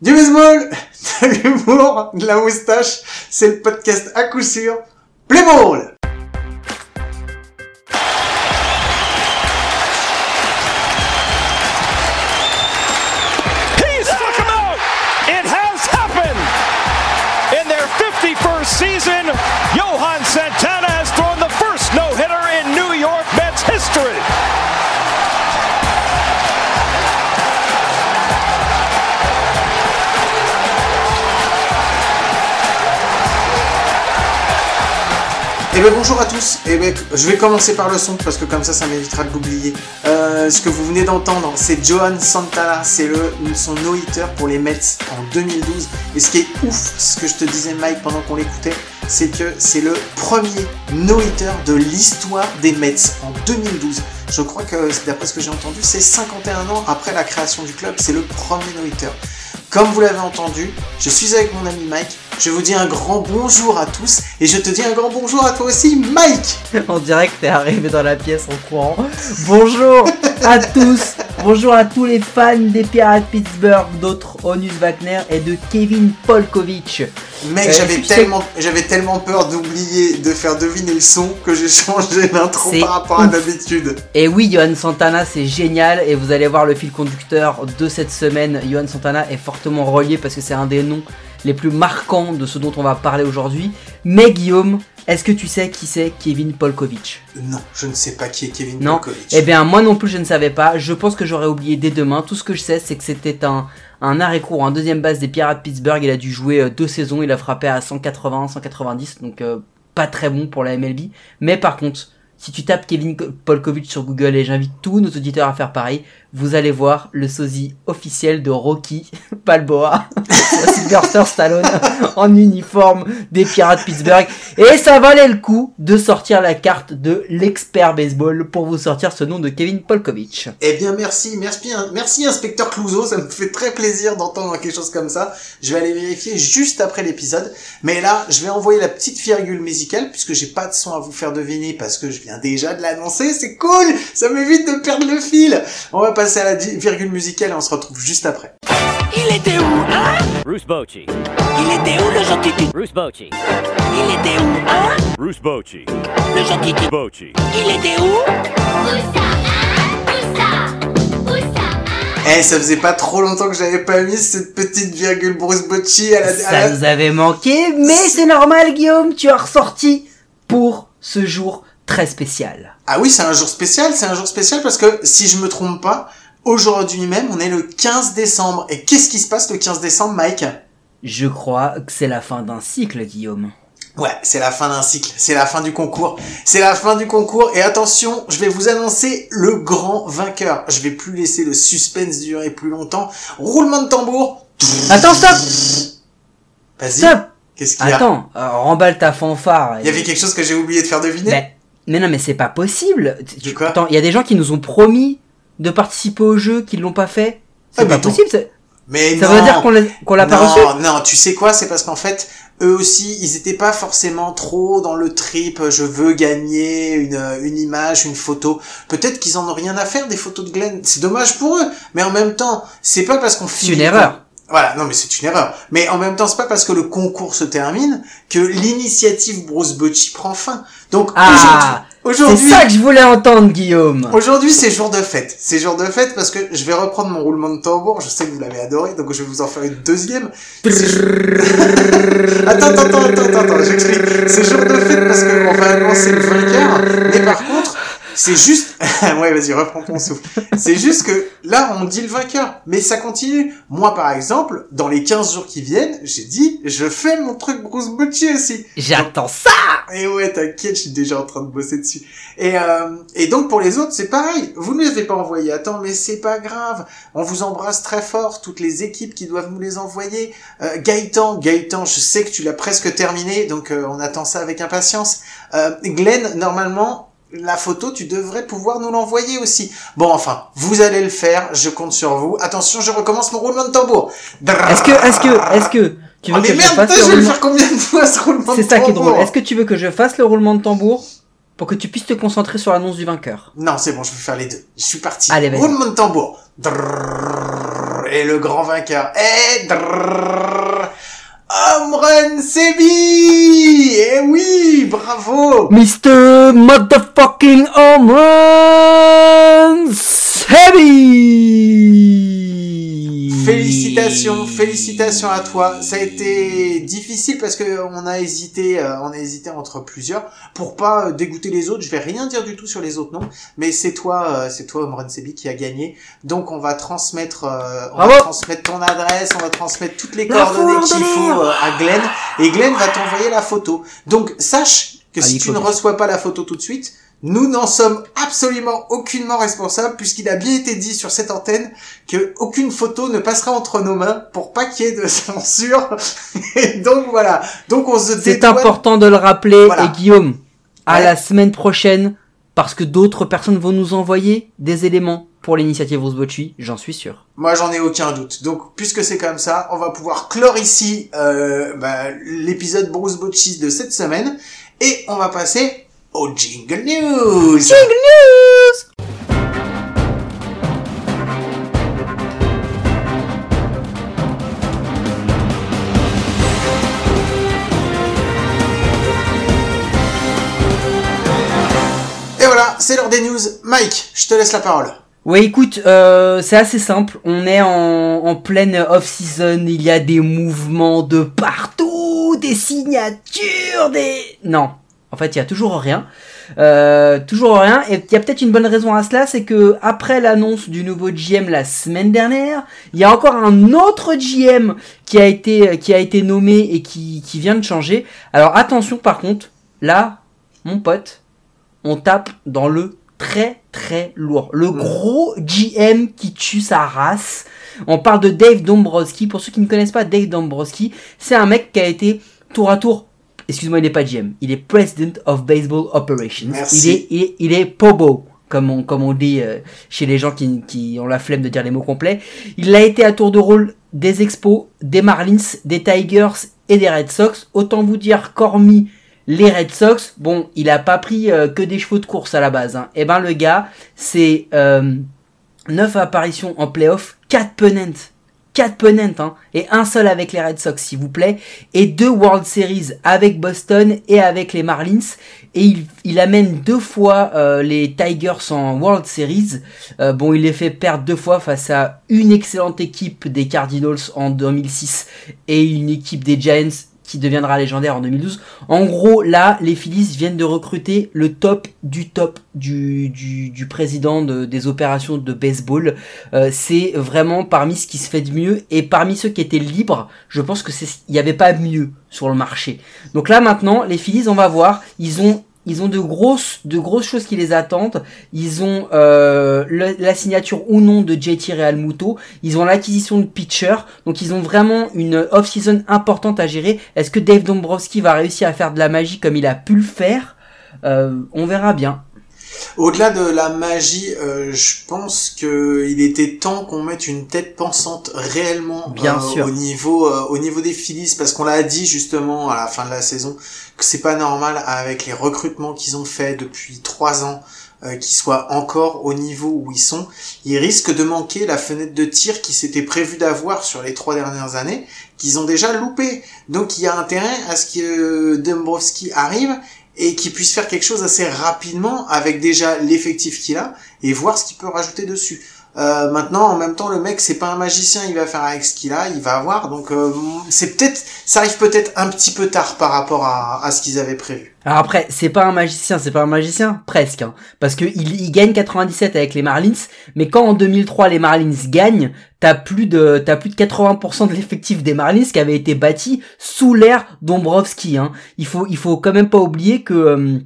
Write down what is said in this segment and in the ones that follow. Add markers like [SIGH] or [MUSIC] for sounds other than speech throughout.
Du baseball, de l'humour, de la moustache, c'est le podcast à coup sûr. Play Eh ben bonjour à tous. Eh ben, je vais commencer par le son parce que comme ça, ça m'évitera de l'oublier. Euh, ce que vous venez d'entendre, c'est Johan Santana. C'est le son no-hitter pour les Mets en 2012. Et ce qui est ouf, ce que je te disais Mike pendant qu'on l'écoutait, c'est que c'est le premier no-hitter de l'histoire des Mets en 2012. Je crois que d'après ce que j'ai entendu, c'est 51 ans après la création du club, c'est le premier no-hitter. Comme vous l'avez entendu, je suis avec mon ami Mike. Je vous dis un grand bonjour à tous et je te dis un grand bonjour à toi aussi, Mike. On dirait que t'es arrivé dans la pièce en courant. Bonjour à tous, bonjour à tous les fans des Pirates Pittsburgh, d'autres Onus Wagner et de Kevin Polkovich. Mec, Euh, j'avais tellement, j'avais tellement peur d'oublier de faire deviner le son que j'ai changé l'intro par rapport à d'habitude. Et oui, Johan Santana, c'est génial et vous allez voir le fil conducteur de cette semaine. Johan Santana est fortement relié parce que c'est un des noms les plus marquants de ce dont on va parler aujourd'hui. Mais Guillaume, est-ce que tu sais qui c'est Kevin Polkovich? Non, je ne sais pas qui est Kevin Non. Polkovich. Eh bien, moi non plus, je ne savais pas. Je pense que j'aurais oublié dès demain. Tout ce que je sais, c'est que c'était un, un arrêt court, un deuxième base des Pirates Pittsburgh. Il a dû jouer euh, deux saisons. Il a frappé à 180, 190. Donc, euh, pas très bon pour la MLB. Mais par contre, si tu tapes Kevin Ko- Polkovich sur Google, et j'invite tous nos auditeurs à faire pareil, vous allez voir le sosie officiel de Rocky [LAUGHS] Balboa, [LAUGHS] Sylvester Stallone, [LAUGHS] en uniforme des Pirates Pittsburgh. Et ça valait le coup de sortir la carte de l'expert baseball pour vous sortir ce nom de Kevin Polkovich. Eh bien, merci, merci, merci inspecteur Clouseau, ça me fait très plaisir d'entendre quelque chose comme ça. Je vais aller vérifier juste après l'épisode. Mais là, je vais envoyer la petite virgule musicale puisque j'ai pas de son à vous faire deviner parce que je viens déjà de l'annoncer. C'est cool, ça m'évite de perdre le fil. Passer à la virgule musicale et on se retrouve juste après. Il était où, hein? Bruce Bochy. Il était où le gentil Titi Bruce Bochy. Il était où, hein? Bruce Bochy. Le gentil Titi Bochy. Il était où? Où ça hein? Où ça Où ça Eh, ça faisait pas trop longtemps que j'avais pas mis cette petite virgule Bruce Bocci à la, à Ça la- nous avait manqué, mais c'est normal Guillaume, tu as ressorti pour ce jour très spécial. Ah oui, c'est un jour spécial, c'est un jour spécial parce que si je me trompe pas, aujourd'hui même, on est le 15 décembre. Et qu'est-ce qui se passe le 15 décembre, Mike? Je crois que c'est la fin d'un cycle, Guillaume. Ouais, c'est la fin d'un cycle, c'est la fin du concours. C'est la fin du concours et attention, je vais vous annoncer le grand vainqueur. Je vais plus laisser le suspense durer plus longtemps. Roulement de tambour. Attends, stop Vas-y. Stop Qu'est-ce qu'il y a? Attends, euh, remballe ta fanfare. Il y avait quelque chose que j'ai oublié de faire deviner Mais, mais non, mais c'est pas possible. De quoi Attends, il y a des gens qui nous ont promis de participer au jeu, qui l'ont pas fait. C'est Ah, mais pas possible. c'est- Mais Ça non. veut dire qu'on l'a qu'on l'a pas non, reçu Non, tu sais quoi C'est parce qu'en fait, eux aussi, ils étaient pas forcément trop dans le trip. Je veux gagner une, une image, une photo. Peut-être qu'ils en ont rien à faire des photos de Glenn. C'est dommage pour eux. Mais en même temps, c'est pas parce qu'on C'est une erreur. Voilà, non mais c'est une erreur. Mais en même temps, c'est pas parce que le concours se termine que l'initiative Bruce Bocci prend fin. Donc Ah C'est aujourd'hui, ça que je voulais entendre, Guillaume. Aujourd'hui, c'est jour de fête. C'est jour de fête parce que je vais reprendre mon roulement de tambour. Je sais que vous l'avez adoré, donc je vais vous en faire une deuxième. C'est attends, attends, attends, attends, attends, j'explique. C'est jour de fête parce qu'on va annoncer le vainqueur. Mais par contre, c'est juste... [LAUGHS] ouais, vas-y, reprends ton souffle. C'est juste que là, on dit le vainqueur. Mais ça continue. Moi, par exemple, dans les 15 jours qui viennent, j'ai dit, je fais mon truc Bruce Bocci aussi. J'attends ça Et ouais, t'inquiète, je suis déjà en train de bosser dessus. Et, euh, et donc pour les autres, c'est pareil. Vous ne les avez pas envoyés à temps, mais c'est pas grave. On vous embrasse très fort, toutes les équipes qui doivent nous les envoyer. Euh, Gaëtan, Gaëtan, je sais que tu l'as presque terminé, donc euh, on attend ça avec impatience. Euh, Glenn, normalement, la photo, tu devrais pouvoir nous l'envoyer aussi. Bon, enfin, vous allez le faire, je compte sur vous. Attention, je recommence mon roulement de tambour. Est-ce que, est-ce que, est-ce que tu veux Oh, que mais je merde, fasse le je vais le roulement faire combien de fois ce roulement de C'est ça qui est drôle. Est-ce que tu veux que je fasse le roulement de tambour pour que tu puisses te concentrer sur l'annonce du vainqueur? Non, c'est bon, je vais faire les deux. Je suis parti. Allez. Roulement de tambour. Et le grand vainqueur est... Amran Sebi Eh oui, bravo Mr. Motherfucking Omran Heavy Félicitations, félicitations à toi. Ça a été difficile parce que on a hésité, euh, on a hésité entre plusieurs pour pas euh, dégoûter les autres. Je vais rien dire du tout sur les autres noms, mais c'est toi, euh, c'est toi, Omran Sebi, qui a gagné. Donc on va transmettre, on Bravo. va transmettre ton adresse, on va transmettre toutes les La coordonnées qu'il faut euh, à Glenn, et Glenn va t'envoyer la photo. Donc sache que Ah, si tu ne reçois pas la photo tout de suite, nous n'en sommes absolument aucunement responsables puisqu'il a bien été dit sur cette antenne que aucune photo ne passera entre nos mains pour pas qu'il y ait de [LAUGHS] censure. Et donc voilà. Donc on se C'est important de le rappeler, Voilà. et Guillaume, à Ouais. la semaine prochaine, parce que d'autres personnes vont nous envoyer des éléments pour l'initiative Rose Bocci, j'en suis sûr. Moi j'en ai aucun doute. Donc puisque c'est comme ça, on va pouvoir clore ici euh, bah, l'épisode Bruce Boccis de cette semaine et on va passer au Jingle News. Jingle News Et voilà, c'est l'heure des news. Mike, je te laisse la parole. Ouais, écoute, euh, c'est assez simple. On est en, en pleine off-season. Il y a des mouvements de partout, des signatures, des... Non, en fait, il y a toujours rien. Euh, toujours rien. Et il y a peut-être une bonne raison à cela, c'est que après l'annonce du nouveau GM la semaine dernière, il y a encore un autre GM qui a été qui a été nommé et qui qui vient de changer. Alors attention, par contre, là, mon pote, on tape dans le très très lourd. Le gros GM qui tue sa race. On parle de Dave Dombrowski. Pour ceux qui ne connaissent pas Dave Dombrowski, c'est un mec qui a été tour à tour. Excuse-moi, il n'est pas GM. Il est President of Baseball Operations. Merci. Il est, il est, il est Pobo, comme on, comme on dit euh, chez les gens qui, qui ont la flemme de dire les mots complets. Il a été à tour de rôle des Expos, des Marlins, des Tigers et des Red Sox. Autant vous dire qu'hormis les Red Sox, bon, il a pas pris euh, que des chevaux de course à la base. Hein. Et ben le gars, c'est euh, 9 apparitions en playoff, 4 pennants. 4 pennants, hein, et un seul avec les Red Sox, s'il vous plaît, et deux World Series avec Boston et avec les Marlins, et il, amène deux fois euh, les Tigers en World Series. Euh, bon, il les fait perdre deux fois face à une excellente équipe des Cardinals en 2006 et une équipe des Giants qui deviendra légendaire en 2012. En gros, là, les Phillies viennent de recruter le top du top du, du, président de- des opérations de baseball. Euh, c'est vraiment parmi ce qui se fait de mieux et parmi ceux qui étaient libres, je pense que c'est il n'y avait pas mieux sur le marché. Donc là maintenant, les Phillies, on va voir, ils ont ils ont de grosses de grosses choses qui les attendent. Ils ont euh, la signature ou non de JT Realmuto. Ils ont l'acquisition de pitcher. Donc ils ont vraiment une off-season importante à gérer. Est-ce que Dave Dombrowski va réussir à faire de la magie comme il a pu le faire? Euh, On verra bien. Au-delà de la magie, euh, je pense que il était temps qu'on mette une tête pensante réellement Bien euh, sûr. au niveau euh, au niveau des Phillies parce qu'on l'a dit justement à la fin de la saison que c'est pas normal avec les recrutements qu'ils ont fait depuis trois ans euh, qu'ils soient encore au niveau où ils sont. Ils risquent de manquer la fenêtre de tir qui s'était prévu d'avoir sur les trois dernières années qu'ils ont déjà loupé. Donc il y a intérêt à ce que Dombrowski arrive et qu'il puisse faire quelque chose assez rapidement avec déjà l'effectif qu'il a et voir ce qu'il peut rajouter dessus. Euh, maintenant, en même temps, le mec, c'est pas un magicien, il va faire avec ce qu'il a, il va avoir. Donc, euh, c'est peut-être, ça arrive peut-être un petit peu tard par rapport à, à ce qu'ils avaient prévu. Alors après, c'est pas un magicien, c'est pas un magicien, presque, hein, parce que il, il gagne 97 avec les Marlins, mais quand en 2003 les Marlins gagnent, t'as plus de t'as plus de 80% de l'effectif des Marlins qui avait été bâti sous l'ère Dombrowski. Hein. Il faut il faut quand même pas oublier que euh,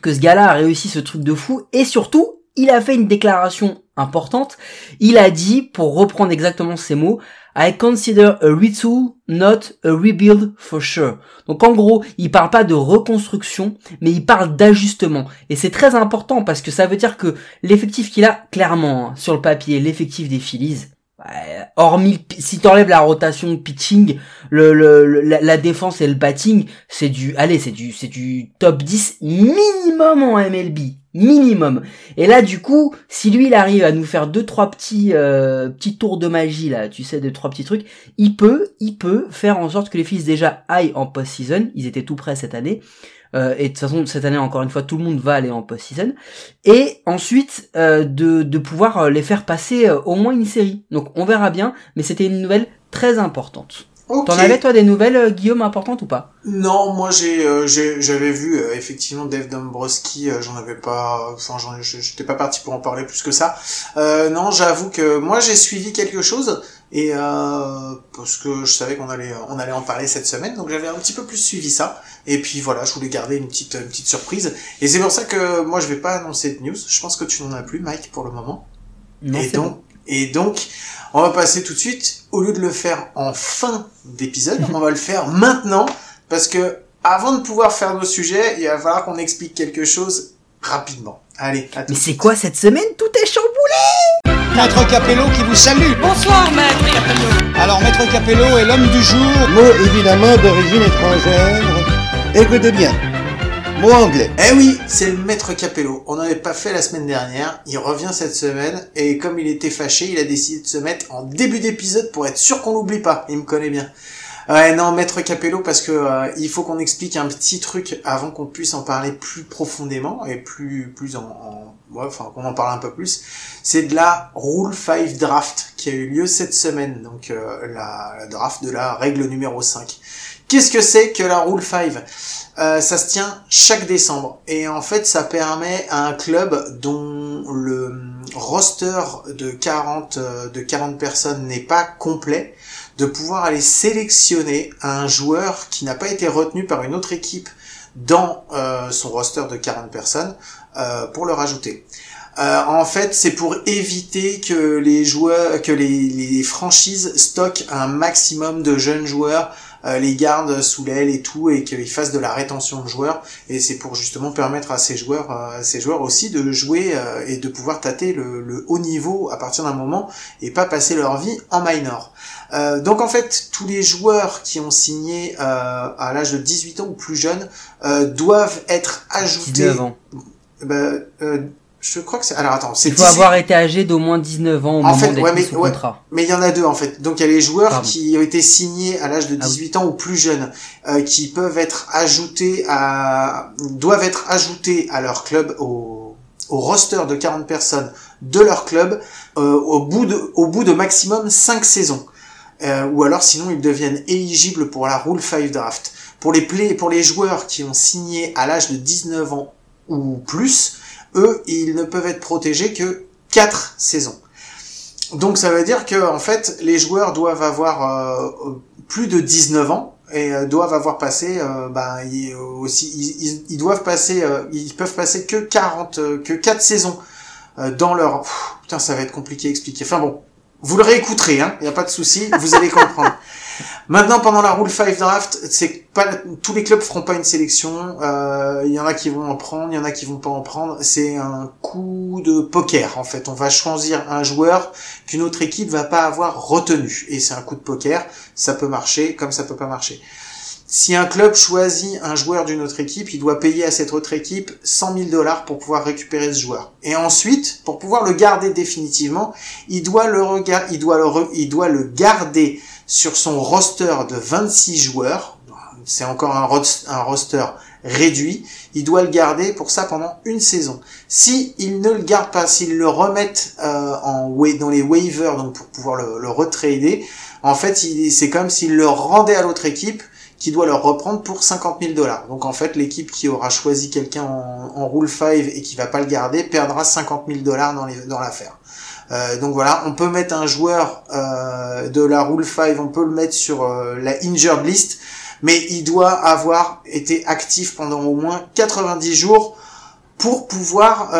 que ce gars-là a réussi ce truc de fou et surtout il a fait une déclaration importante. Il a dit, pour reprendre exactement ces mots, I consider a retool, not a rebuild for sure. Donc en gros, il parle pas de reconstruction, mais il parle d'ajustement. Et c'est très important parce que ça veut dire que l'effectif qu'il a, clairement, hein, sur le papier, l'effectif des Phillies, hormis, si t'enlèves la rotation pitching, le, le- la, la défense et le batting, c'est du, allez, c'est du, c'est du top 10 minimum en MLB. Minimum. Et là, du coup, si lui, il arrive à nous faire deux, trois petits, euh, petits tours de magie, là, tu sais, deux, trois petits trucs, il peut, il peut faire en sorte que les fils déjà aillent en post-season. Ils étaient tout prêts cette année. Euh, et de toute façon, cette année, encore une fois, tout le monde va aller en post-season. Et ensuite, euh, de, de pouvoir les faire passer au moins une série. Donc, on verra bien, mais c'était une nouvelle très importante. Ok. T'en avais, toi, des nouvelles, euh, Guillaume, importantes ou pas? Non, moi j'ai, euh, j'ai- j'avais vu euh, effectivement Dave Dombrowski, euh, j'en avais pas, enfin j'étais pas parti pour en parler plus que ça. Euh, non, j'avoue que moi j'ai suivi quelque chose et euh, parce que je savais qu'on allait, on allait en parler cette semaine, donc j'avais un petit peu plus suivi ça. Et puis voilà, je voulais garder une petite, une petite surprise. Et c'est pour ça que moi je vais pas annoncer de news. Je pense que tu n'en as plus, Mike, pour le moment. Non, et donc, bon. Et donc, on va passer tout de suite, au lieu de le faire en fin d'épisode, on va le faire maintenant, parce que avant de pouvoir faire nos sujets, il va falloir qu'on explique quelque chose rapidement. Allez, à tout Mais c'est quoi cette semaine? Tout est chamboulé Maître Capello qui vous salue. Bonsoir, maître Capello. Alors, Maître Capello est l'homme du jour. Mot évidemment d'origine étrangère. Écoutez bien. Mot anglais. Eh oui, c'est le maître Capello. On n'en avait pas fait la semaine dernière. Il revient cette semaine et comme il était fâché, il a décidé de se mettre en début d'épisode pour être sûr qu'on l'oublie pas. Il me connaît bien. Ouais, non, maître Capello, parce que euh, il faut qu'on explique un petit truc avant qu'on puisse en parler plus profondément et plus plus en, en- ouais, enfin qu'on en parle un peu plus. C'est de la Rule 5 Draft qui a eu lieu cette semaine, donc euh, la, la draft de la règle numéro 5. Qu'est-ce que c'est que la Rule 5 euh, ça se tient chaque décembre et en fait ça permet à un club dont le roster de 40 euh, de 40 personnes n'est pas complet de pouvoir aller sélectionner un joueur qui n'a pas été retenu par une autre équipe dans euh, son roster de 40 personnes pour le rajouter. En fait, c'est pour éviter que les joueurs, que les, franchises stockent un maximum de jeunes joueurs, les gardent sous l'aile et tout, et qu'ils fassent de la rétention de joueurs. Et c'est pour justement permettre à ces joueurs, euh, à ces joueurs aussi de jouer euh, et de pouvoir tâter le, le haut niveau à partir d'un moment et pas passer leur vie en minor. Euh, donc en fait, tous les joueurs qui ont signé euh, à l'âge de 18 ans ou plus jeunes euh, doivent être ajoutés. 19 ans. Je crois que c'est. Alors attends, c'est Il faut 18 avoir été âgé d'au moins 19 ans au En moment fait, ouais, mais- sous ouais. contrat. Mais il y en a deux en fait. Donc il y a les joueurs Pardon. qui ont été signés à l'âge de Ah oui. 18 ans ou plus jeunes, euh, qui peuvent être ajoutés à, doivent être ajoutés à leur club au, au roster de 40 personnes de leur club euh, au bout de, au bout de maximum 5 saisons. Euh, ou alors sinon ils deviennent éligibles pour la Rule 5 Draft. Pour les play, pour les joueurs qui ont signé à l'âge de 19 ans ou plus, eux, ils ne peuvent être protégés que 4 saisons. Donc ça veut dire que en fait, les joueurs doivent avoir euh, plus de 19 ans et euh, doivent avoir passé euh, bah, ils, aussi ils, doivent passer ils peuvent passer que 40 euh, que 4 saisons dans leur Pff, putain ça va être compliqué à expliquer. Enfin bon, vous le réécouterez hein, il y a pas de souci, vous allez comprendre. [LAUGHS] Maintenant, pendant la Rule 5 Draft, c'est pas tous les clubs feront pas une sélection. euh, Il y en a qui vont en prendre, il y en a qui vont pas en prendre. C'est un coup de poker en fait. On va choisir un joueur qu'une autre équipe va pas avoir retenu, et c'est un coup de poker. Ça peut marcher, comme ça peut pas marcher. Si un club choisit un joueur d'une autre équipe, il doit payer à cette autre équipe 100 000 dollars pour pouvoir récupérer ce joueur. Et ensuite, pour pouvoir le garder définitivement, il doit le il doit le, il doit le garder sur son roster de 26 joueurs. C'est encore un, ros- un roster réduit. Il doit le garder pour ça pendant une saison. Si il ne le garde pas, s'il le remettent euh, en dans les waivers, donc pour pouvoir le, retrader, en fait, c'est comme s'il le rendait à l'autre équipe qui doit le reprendre pour 50 000 dollars. Donc en fait, l'équipe qui aura choisi quelqu'un en, en Rule 5 et qui va pas le garder perdra 50 000 dollars dans l'affaire. Euh, donc voilà, on peut mettre un joueur euh, de la Rule 5, on peut le mettre sur euh, la injured list, mais il doit avoir été actif pendant au moins 90 jours pour pouvoir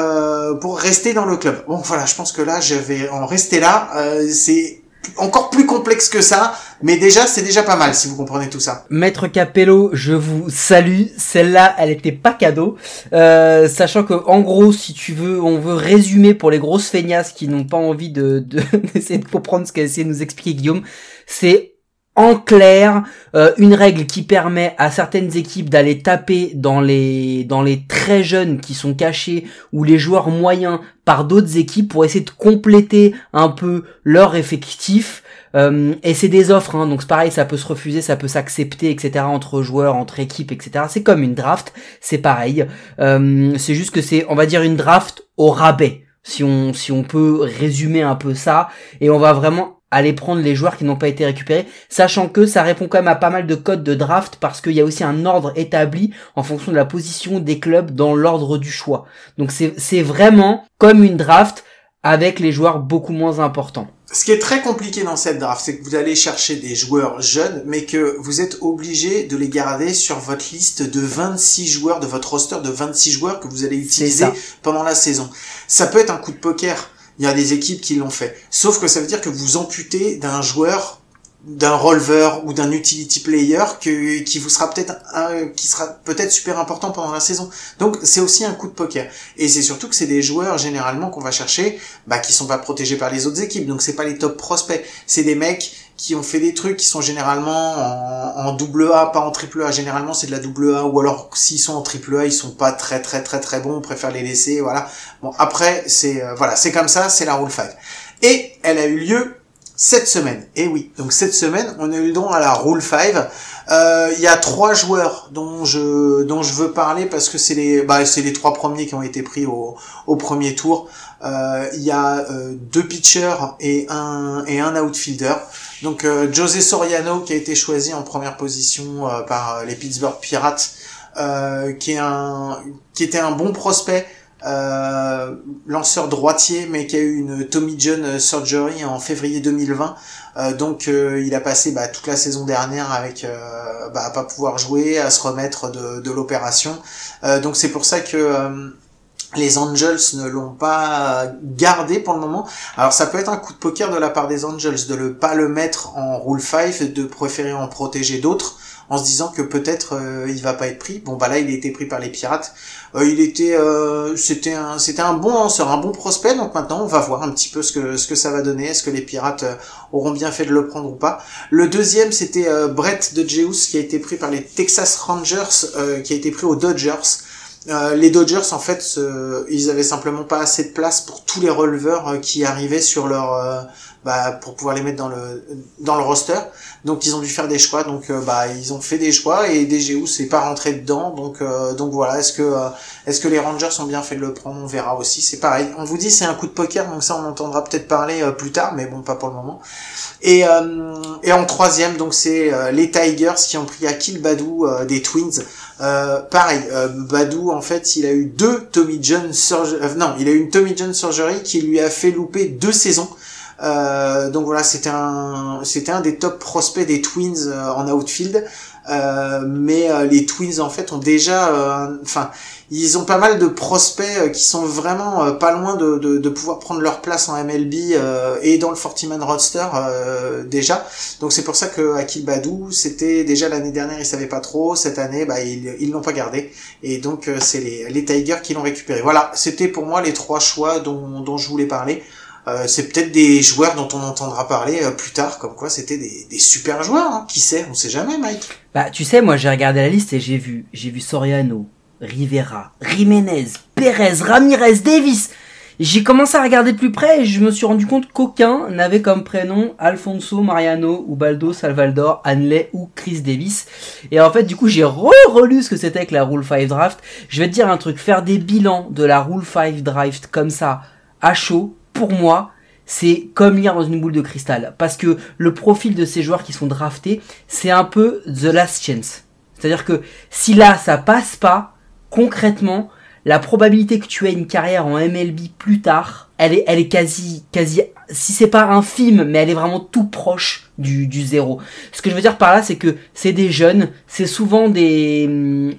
pour rester dans le club. Bon voilà, je pense que là je vais en rester là. C'est encore plus complexe que ça, mais déjà c'est déjà pas mal si vous comprenez tout ça. Maître Capello, je vous salue. Celle-là, elle était pas cadeau. Euh, sachant que, en gros, si tu veux, on veut résumer pour les grosses feignasses qui n'ont pas envie de, de- [LAUGHS] d'essayer de comprendre ce qu'a essayé de nous expliquer Guillaume. C'est, en clair, euh, une règle qui permet à certaines équipes d'aller taper dans les dans les très jeunes qui sont cachés ou les joueurs moyens par d'autres équipes pour essayer de compléter un peu leur effectif. Euh, et c'est des offres, hein, donc c'est pareil, ça peut se refuser, ça peut s'accepter, etc. entre joueurs, entre équipes, etc. C'est comme une draft, c'est pareil. Euh, c'est juste que c'est, on va dire, une draft au rabais, si on si on peut résumer un peu ça. Et on va vraiment aller prendre les joueurs qui n'ont pas été récupérés, sachant que ça répond quand même à pas mal de codes de draft parce qu'il y a aussi un ordre établi en fonction de la position des clubs dans l'ordre du choix. Donc c'est vraiment comme une draft avec les joueurs beaucoup moins importants. Ce qui est très compliqué dans cette draft, c'est que vous allez chercher des joueurs jeunes, mais que vous êtes obligé de les garder sur votre liste de 26 joueurs, de votre roster de 26 joueurs que vous allez utiliser pendant la saison. Ça peut être un coup de poker. Il y a des équipes qui l'ont fait. Sauf que ça veut dire que vous amputez d'un joueur d'un releveur ou d'un utility player que, qui vous sera peut-être qui sera peut-être super important pendant la saison. Donc c'est aussi un coup de poker. Et c'est surtout que c'est des joueurs généralement qu'on va chercher bah, qui sont pas protégés par les autres équipes. Donc c'est pas les top prospects. C'est des mecs qui ont fait des trucs qui sont généralement en, double A, pas en triple A. Généralement c'est de la double A ou alors s'ils sont en triple A, ils sont pas très très très très bons. On préfère les laisser. Voilà. Bon après c'est euh, voilà c'est comme ça, c'est la rule 5. Et elle a eu lieu cette semaine. Et oui, donc cette semaine, on a eu le droit à la Rule 5. Euh, Il y a trois joueurs dont je dont je veux parler parce que c'est les bah, c'est les trois premiers qui ont été pris au, au premier tour. Euh, Il y a euh, deux pitchers et un et un outfielder. Donc euh, José Soriano qui a été choisi en première position par les Pittsburgh Pirates, qui est un qui était un bon prospect euh, lanceur droitier, mais qui a eu une Tommy John surgery en février 2020. Euh, donc euh, il a passé bah, toute la saison dernière avec euh, bah, à pas pouvoir jouer, à se remettre de, l'opération. Donc c'est pour ça que les Angels ne l'ont pas gardé pour le moment. Alors ça peut être un coup de poker de la part des Angels de ne pas le mettre en rule 5, de préférer en protéger d'autres en se disant que peut-être euh, il va pas être pris. Bon bah là il a été pris par les pirates. Euh, il était euh, c'était un c'était un bon lanceur, un bon prospect. Donc maintenant on va voir un petit peu ce que ce que ça va donner. Est-ce que les pirates euh, auront bien fait de le prendre ou pas Le deuxième c'était Brett de Jeus qui a été pris par les Texas Rangers, qui a été pris aux Dodgers. Euh, les Dodgers en fait euh, ils avaient simplement pas assez de place pour tous les releveurs qui arrivaient sur leur bah, pour pouvoir les mettre dans le dans le roster. Donc ils ont dû faire des choix. Donc euh, bah ils ont fait des choix et DGU c'est pas rentré dedans. Donc euh, donc voilà. Est-ce que euh, est-ce que les Rangers ont bien fait de le prendre? On verra aussi. C'est pareil. On vous dit c'est un coup de poker. Donc ça on entendra peut-être parler euh, plus tard. Mais bon pas pour le moment. Et euh, et en troisième donc c'est les Tigers qui ont pris Akil Badou des Twins. Pareil, Badou en fait, il a eu deux Tommy John surgery, non, il a eu une Tommy John surgery qui lui a fait louper deux saisons. Euh, donc voilà, c'était un, c'était un des top prospects des Twins euh, en outfield. Euh, mais euh, les Twins en fait ont déjà, euh, enfin, ils ont pas mal de prospects euh, qui sont vraiment pas loin de, de, de pouvoir prendre leur place en MLB et dans le 40-man roster déjà. Donc c'est pour ça que Akil Badou, c'était déjà l'année dernière, ils savaient pas trop. Cette année, bah ils ils l'ont pas gardé. Et donc c'est les, les Tigers qui l'ont récupéré. Voilà, c'était pour moi les trois choix dont, dont je voulais parler. Euh, c'est peut-être des joueurs dont on entendra parler euh, plus tard, comme quoi c'était des, des super joueurs. Hein. Qui sait? On sait jamais, Mike. Bah, tu sais, moi j'ai regardé la liste et j'ai vu, j'ai vu Soriano, Rivera, Jiménez, Pérez, Ramirez, Davis. J'ai commencé à regarder de plus près et je me suis rendu compte qu'aucun n'avait comme prénom Alfonso Mariano, Ubaldo Salvador, Hanley ou Chris Davis. Et en fait, du coup, j'ai re-relu ce que c'était que la Rule 5 Draft. Je vais te dire un truc, faire des bilans de la Rule 5 Draft comme ça, à chaud, pour moi, c'est comme lire dans une boule de cristal. Parce que le profil de ces joueurs qui sont draftés, c'est un peu the last chance. C'est-à-dire que si là, ça passe pas, concrètement, la probabilité que tu aies une carrière en MLB plus tard, elle est, elle est quasi, quasi, si c'est pas infime, mais elle est vraiment tout proche du, du zéro. Ce que je veux dire par là, c'est que c'est des jeunes, c'est souvent des, hum,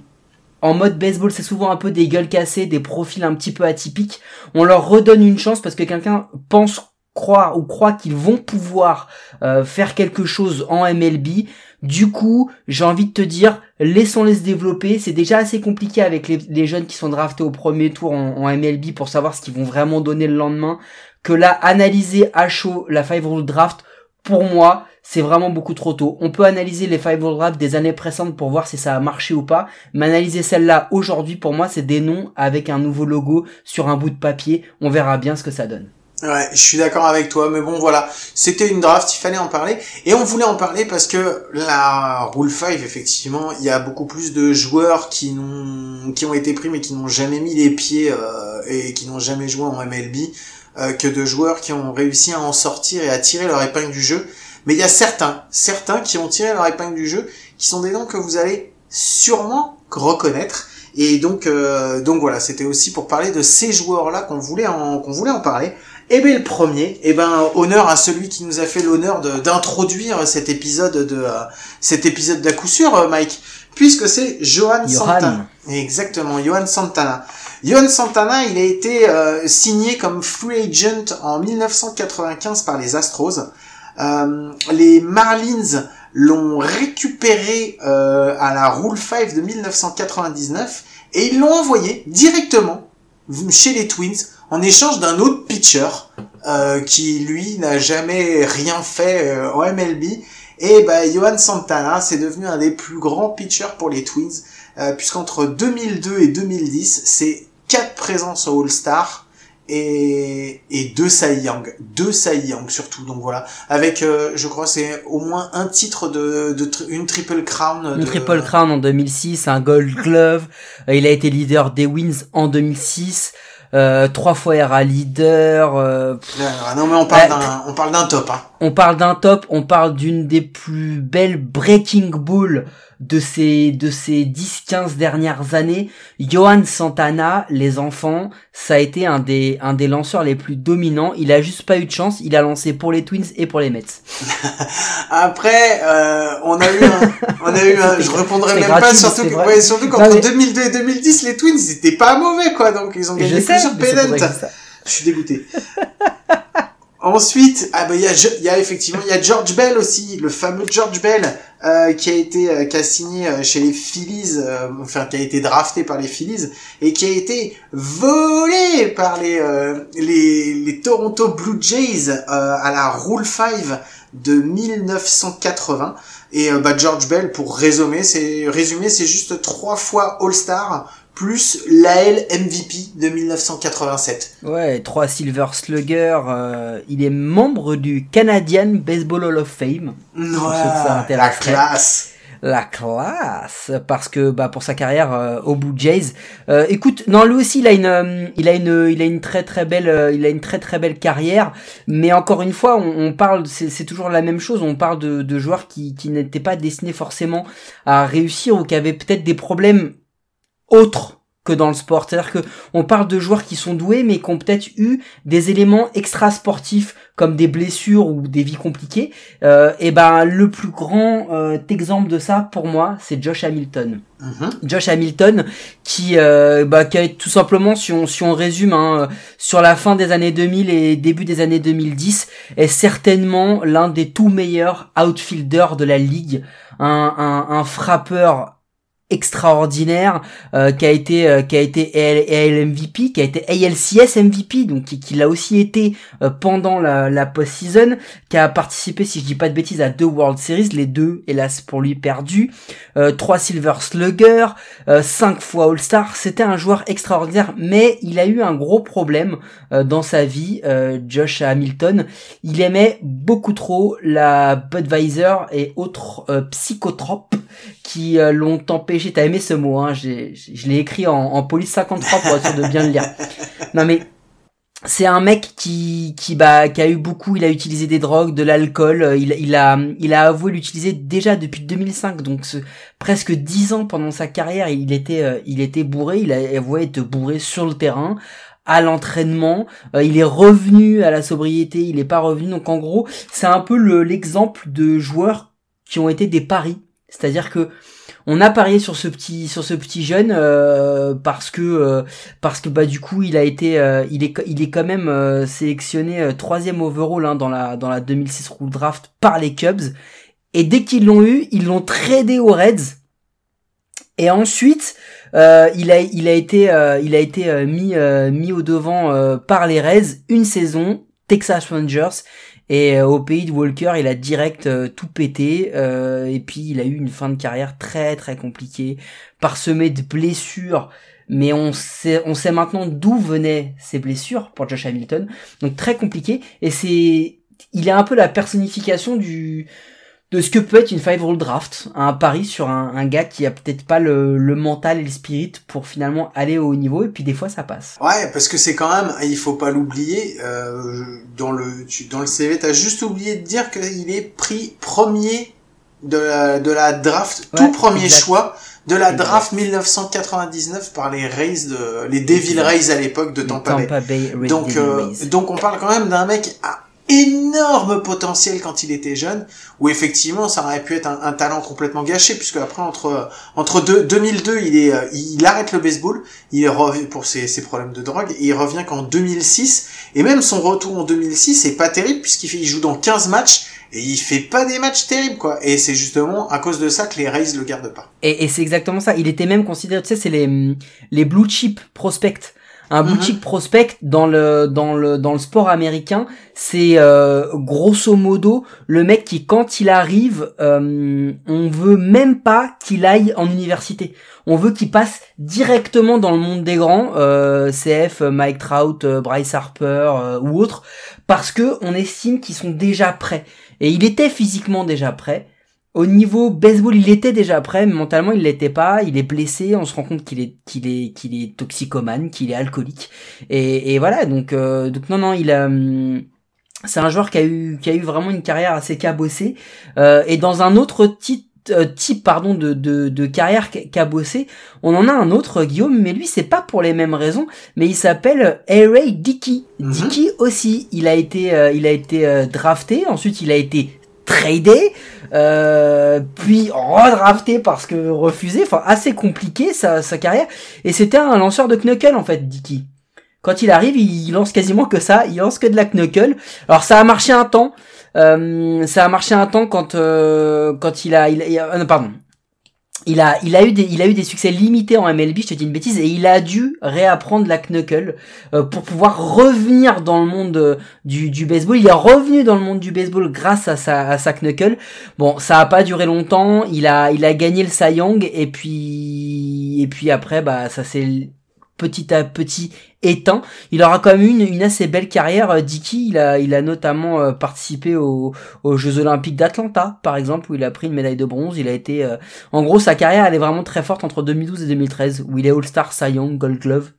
en mode baseball, c'est souvent un peu des gueules cassées, des profils un petit peu atypiques. On leur redonne une chance parce que quelqu'un pense croire ou croit qu'ils vont pouvoir euh, faire quelque chose en MLB. Du coup, j'ai envie de te dire, laissons-les se développer. C'est déjà assez compliqué avec les, jeunes qui sont draftés au premier tour en, en MLB pour savoir ce qu'ils vont vraiment donner le lendemain. Que là, analyser à chaud la five rule draft, pour moi, c'est vraiment beaucoup trop tôt. On peut analyser les five draft des années précédentes pour voir si ça a marché ou pas, mais analyser celle-là aujourd'hui, pour moi, c'est des noms avec un nouveau logo sur un bout de papier. On verra bien ce que ça donne. Ouais, je suis d'accord avec toi, mais bon voilà, c'était une draft, il fallait en parler, et on voulait en parler parce que la Rule 5, effectivement, il y a beaucoup plus de joueurs qui n'ont, qui ont été pris mais qui n'ont jamais mis les pieds euh, et qui n'ont jamais joué en MLB euh, que de joueurs qui ont réussi à en sortir et à tirer leur épingle du jeu. Mais il y a certains, certains qui ont tiré leur épingle du jeu, qui sont des noms que vous allez sûrement reconnaître. Et donc, euh, donc voilà, c'était aussi pour parler de ces joueurs-là qu'on voulait en, qu'on voulait en parler. Et bien le premier, et ben honneur à celui qui nous a fait l'honneur d'introduire cet épisode de euh, cet épisode d'à coup sûr, euh, Mike, puisque c'est Johan Johan. Santana. Exactement, Johan Santana. Johan Santana, il a été euh, signé comme free agent en 1995 par les Astros. Euh, les Marlins l'ont récupéré euh, à la Rule 5 de 1999 et ils l'ont envoyé directement chez les Twins en échange d'un autre pitcher euh, qui lui n'a jamais rien fait euh, en MLB et bah Johan Santana c'est devenu un des plus grands pitchers pour les Twins euh, puisqu'entre 2002 et 2010 c'est quatre présences au All-Star et, et deux Cy Young, deux Cy Young surtout, donc voilà, avec euh, je crois c'est au moins un titre de, de tri- une triple crown. Une Triple Crown en 2006, un Gold Glove. Euh, il a été leader des Wins en 2006. Euh, trois fois era leader. euh, non mais on parle Ouais. d'un, on parle d'un top. Hein. on parle d'un top, on parle d'une des plus belles breaking balls de ces de ces 10-15 dernières années. Johan Santana, les enfants, ça a été un des un des lanceurs les plus dominants. Il a juste pas eu de chance. Il a lancé pour les Twins et pour les Mets. [LAUGHS] Après, euh, on a eu un, on a eu un, je répondrai même gratuit, pas surtout, que- ouais, surtout qu'entre mais- 2002 et 2010 les Twins ils étaient pas mauvais quoi, donc ils ont gagné sais, plusieurs pédants. je suis dégoûté. [LAUGHS] Ensuite, ah bah il y a, il y a effectivement il y a George Bell aussi, le fameux George Bell euh, qui a été euh, qui a signé euh, chez les Phillies, euh, enfin qui a été drafté par les Phillies et qui a été volé par les les, les Toronto Blue Jays à la Rule 5 de 1980 et bah George Bell pour résumer c'est résumer c'est juste trois fois All-Star plus l'AL MVP de 1987. Ouais, trois Silver Slugger. euh, il est membre du Canadian Baseball Hall of Fame. Ouais, ça la classe. La classe, parce que bah pour sa carrière euh, au Blue Jays. Euh, écoute, non lui aussi il a une, euh, il a une, il a une très très belle, euh, il a une très très belle carrière. Mais encore une fois, on, on parle, c'est c'est toujours la même chose. On parle de, de joueurs qui, qui n'étaient pas destinés forcément à réussir ou qui avaient peut-être des problèmes autres que dans le sport. C'est-à-dire que on parle de joueurs qui sont doués mais qui ont peut-être eu des éléments extra sportifs comme des blessures ou des vies compliquées. Euh, et ben le plus grand euh, exemple de ça pour moi, c'est Josh Hamilton. Mhm. Josh Hamilton qui euh, bah, qui a tout simplement si on si on résume hein, sur la fin des années 2000 et début des années 2010 est certainement l'un des tout meilleurs outfielders de la ligue, un un, un frappeur extraordinaire euh, qui a été euh, qui a été AL, MVP qui a été ALCS MVP donc qui, qui l'a aussi été euh, pendant la, la post-season qui a participé si je dis pas de bêtises à deux World Series les deux hélas pour lui perdus. Euh, trois Silver Slugger euh, cinq fois All-Star. C'était un joueur extraordinaire mais il a eu un gros problème euh, dans sa vie Josh Hamilton. Il aimait beaucoup trop la Budweiser et autres psychotropes qui euh, l'ont empêché. T'as aimé ce mot, hein j'ai- j'ai- Je l'ai écrit en, en police 53 pour être sûr de bien le lire. [LAUGHS] Non mais c'est un mec qui qui bah qui a eu beaucoup. Il a utilisé des drogues, de l'alcool. euh, Il, il a il a avoué l'utiliser déjà depuis 2005, donc ce- presque 10 ans pendant sa carrière. Il était euh, il était bourré. Il a avoué être bourré sur le terrain à l'entraînement, Euh, il est revenu à la sobriété, il est pas revenu. Donc en gros, c'est un peu le- l'exemple de joueurs qui ont été des paris. C'est-à-dire que on a parié sur ce petit sur ce petit jeune euh, parce que euh, parce que bah du coup il a été euh, il est il est quand même euh, sélectionné troisième overall hein, dans la dans la 2006 Rule Draft par les Cubs. Et dès qu'ils l'ont eu ils l'ont tradé aux Reds. Et ensuite il a il a été il a été mis mis au devant par les Reds une saison Texas Rangers Et euh, au pays de Walker, il a direct euh, tout pété. euh, et puis il a eu une fin de carrière très très compliquée, parsemée de blessures. Mais on sait, on sait maintenant d'où venaient ces blessures pour Josh Hamilton. Donc très compliqué. Et c'est, il est un peu la personnification du de ce que peut être une five roll draft, un pari sur un, un gars qui a peut-être pas le, le mental et le spirit pour finalement aller au haut niveau. Et puis des fois ça passe. Ouais, parce que c'est quand même, il faut pas l'oublier, euh, dans le tu, dans le CV, t'as juste oublié de dire qu'il est pris premier de la, de la draft, Ouais, tout premier exact. choix de la Exact. draft 1999 par les Rays de les Devil Rays à l'époque de Tampa Bay. Donc, euh, donc on parle quand même d'un mec à énorme potentiel quand il était jeune, où effectivement ça aurait pu être un, talent complètement gâché, puisque après entre entre deux- 2002 il est euh, il arrête le baseball, il revient pour ses, problèmes de drogue, et il revient qu'en 2006, et même son retour en 2006 c'est pas terrible puisqu'il joue dans 15 matchs et il fait pas des matchs terribles quoi, et c'est justement à cause de ça que les Rays le gardent pas. Et, et c'est exactement ça. Il était même considéré, tu sais, c'est les les blue chip prospects. Un Mhm. chip prospect dans le dans le dans le sport américain, c'est euh, grosso modo le mec qui quand il arrive, euh, on veut même pas qu'il aille en université. On veut qu'il passe directement dans le monde des grands, euh, CF, Mike Trout, euh, Bryce Harper euh, ou autres, parce que on estime qu'ils sont déjà prêts. Et il était physiquement déjà prêt. Au niveau baseball, il était déjà prêt, mais mentalement, il l'était pas. Il est blessé. On se rend compte qu'il est, qu'il est, qu'il est toxicomane, qu'il est alcoolique. Et, et voilà. Donc, euh, donc non, non, il a. hum, C'est un joueur qui a eu, qui a eu vraiment une carrière assez cabossée. Euh, et dans un autre type, euh, type pardon de, de, de carrière ca- cabossée, on en a un autre Guillaume, mais lui c'est pas pour les mêmes raisons, mais il s'appelle A-Ray Dickey. Dickey aussi, il a été, euh, il a été euh, drafté, ensuite il a été tradé, euh, puis redrafté parce que refusé, enfin assez compliqué sa, carrière, et c'était un lanceur de knuckle en fait, Dickey. Quand il arrive, il lance quasiment que ça, il lance que de la knuckle. Alors ça a marché un temps, euh, ça a marché un temps quand euh, quand il a, il pardon. Il a, il a eu des, il a eu des succès limités en MLB, je te dis une bêtise, et il a dû réapprendre la knuckle euh, pour pouvoir revenir dans le monde euh, du, du baseball. Il est revenu dans le monde du baseball grâce à sa, à sa knuckle. Bon, ça a pas duré longtemps. Il a, il a gagné le Cy et puis, et puis après, bah, ça s'est petit à petit éteint. Il aura quand même une, une assez belle carrière. euh, Dickey, il a, il a notamment euh, participé aux, Jeux Olympiques d'Atlanta, par exemple, où il a pris une médaille de bronze. Il a été, euh, en gros, sa carrière, elle est vraiment très forte entre 2012 et 2013, où il est All-Star, Cy Gold Glove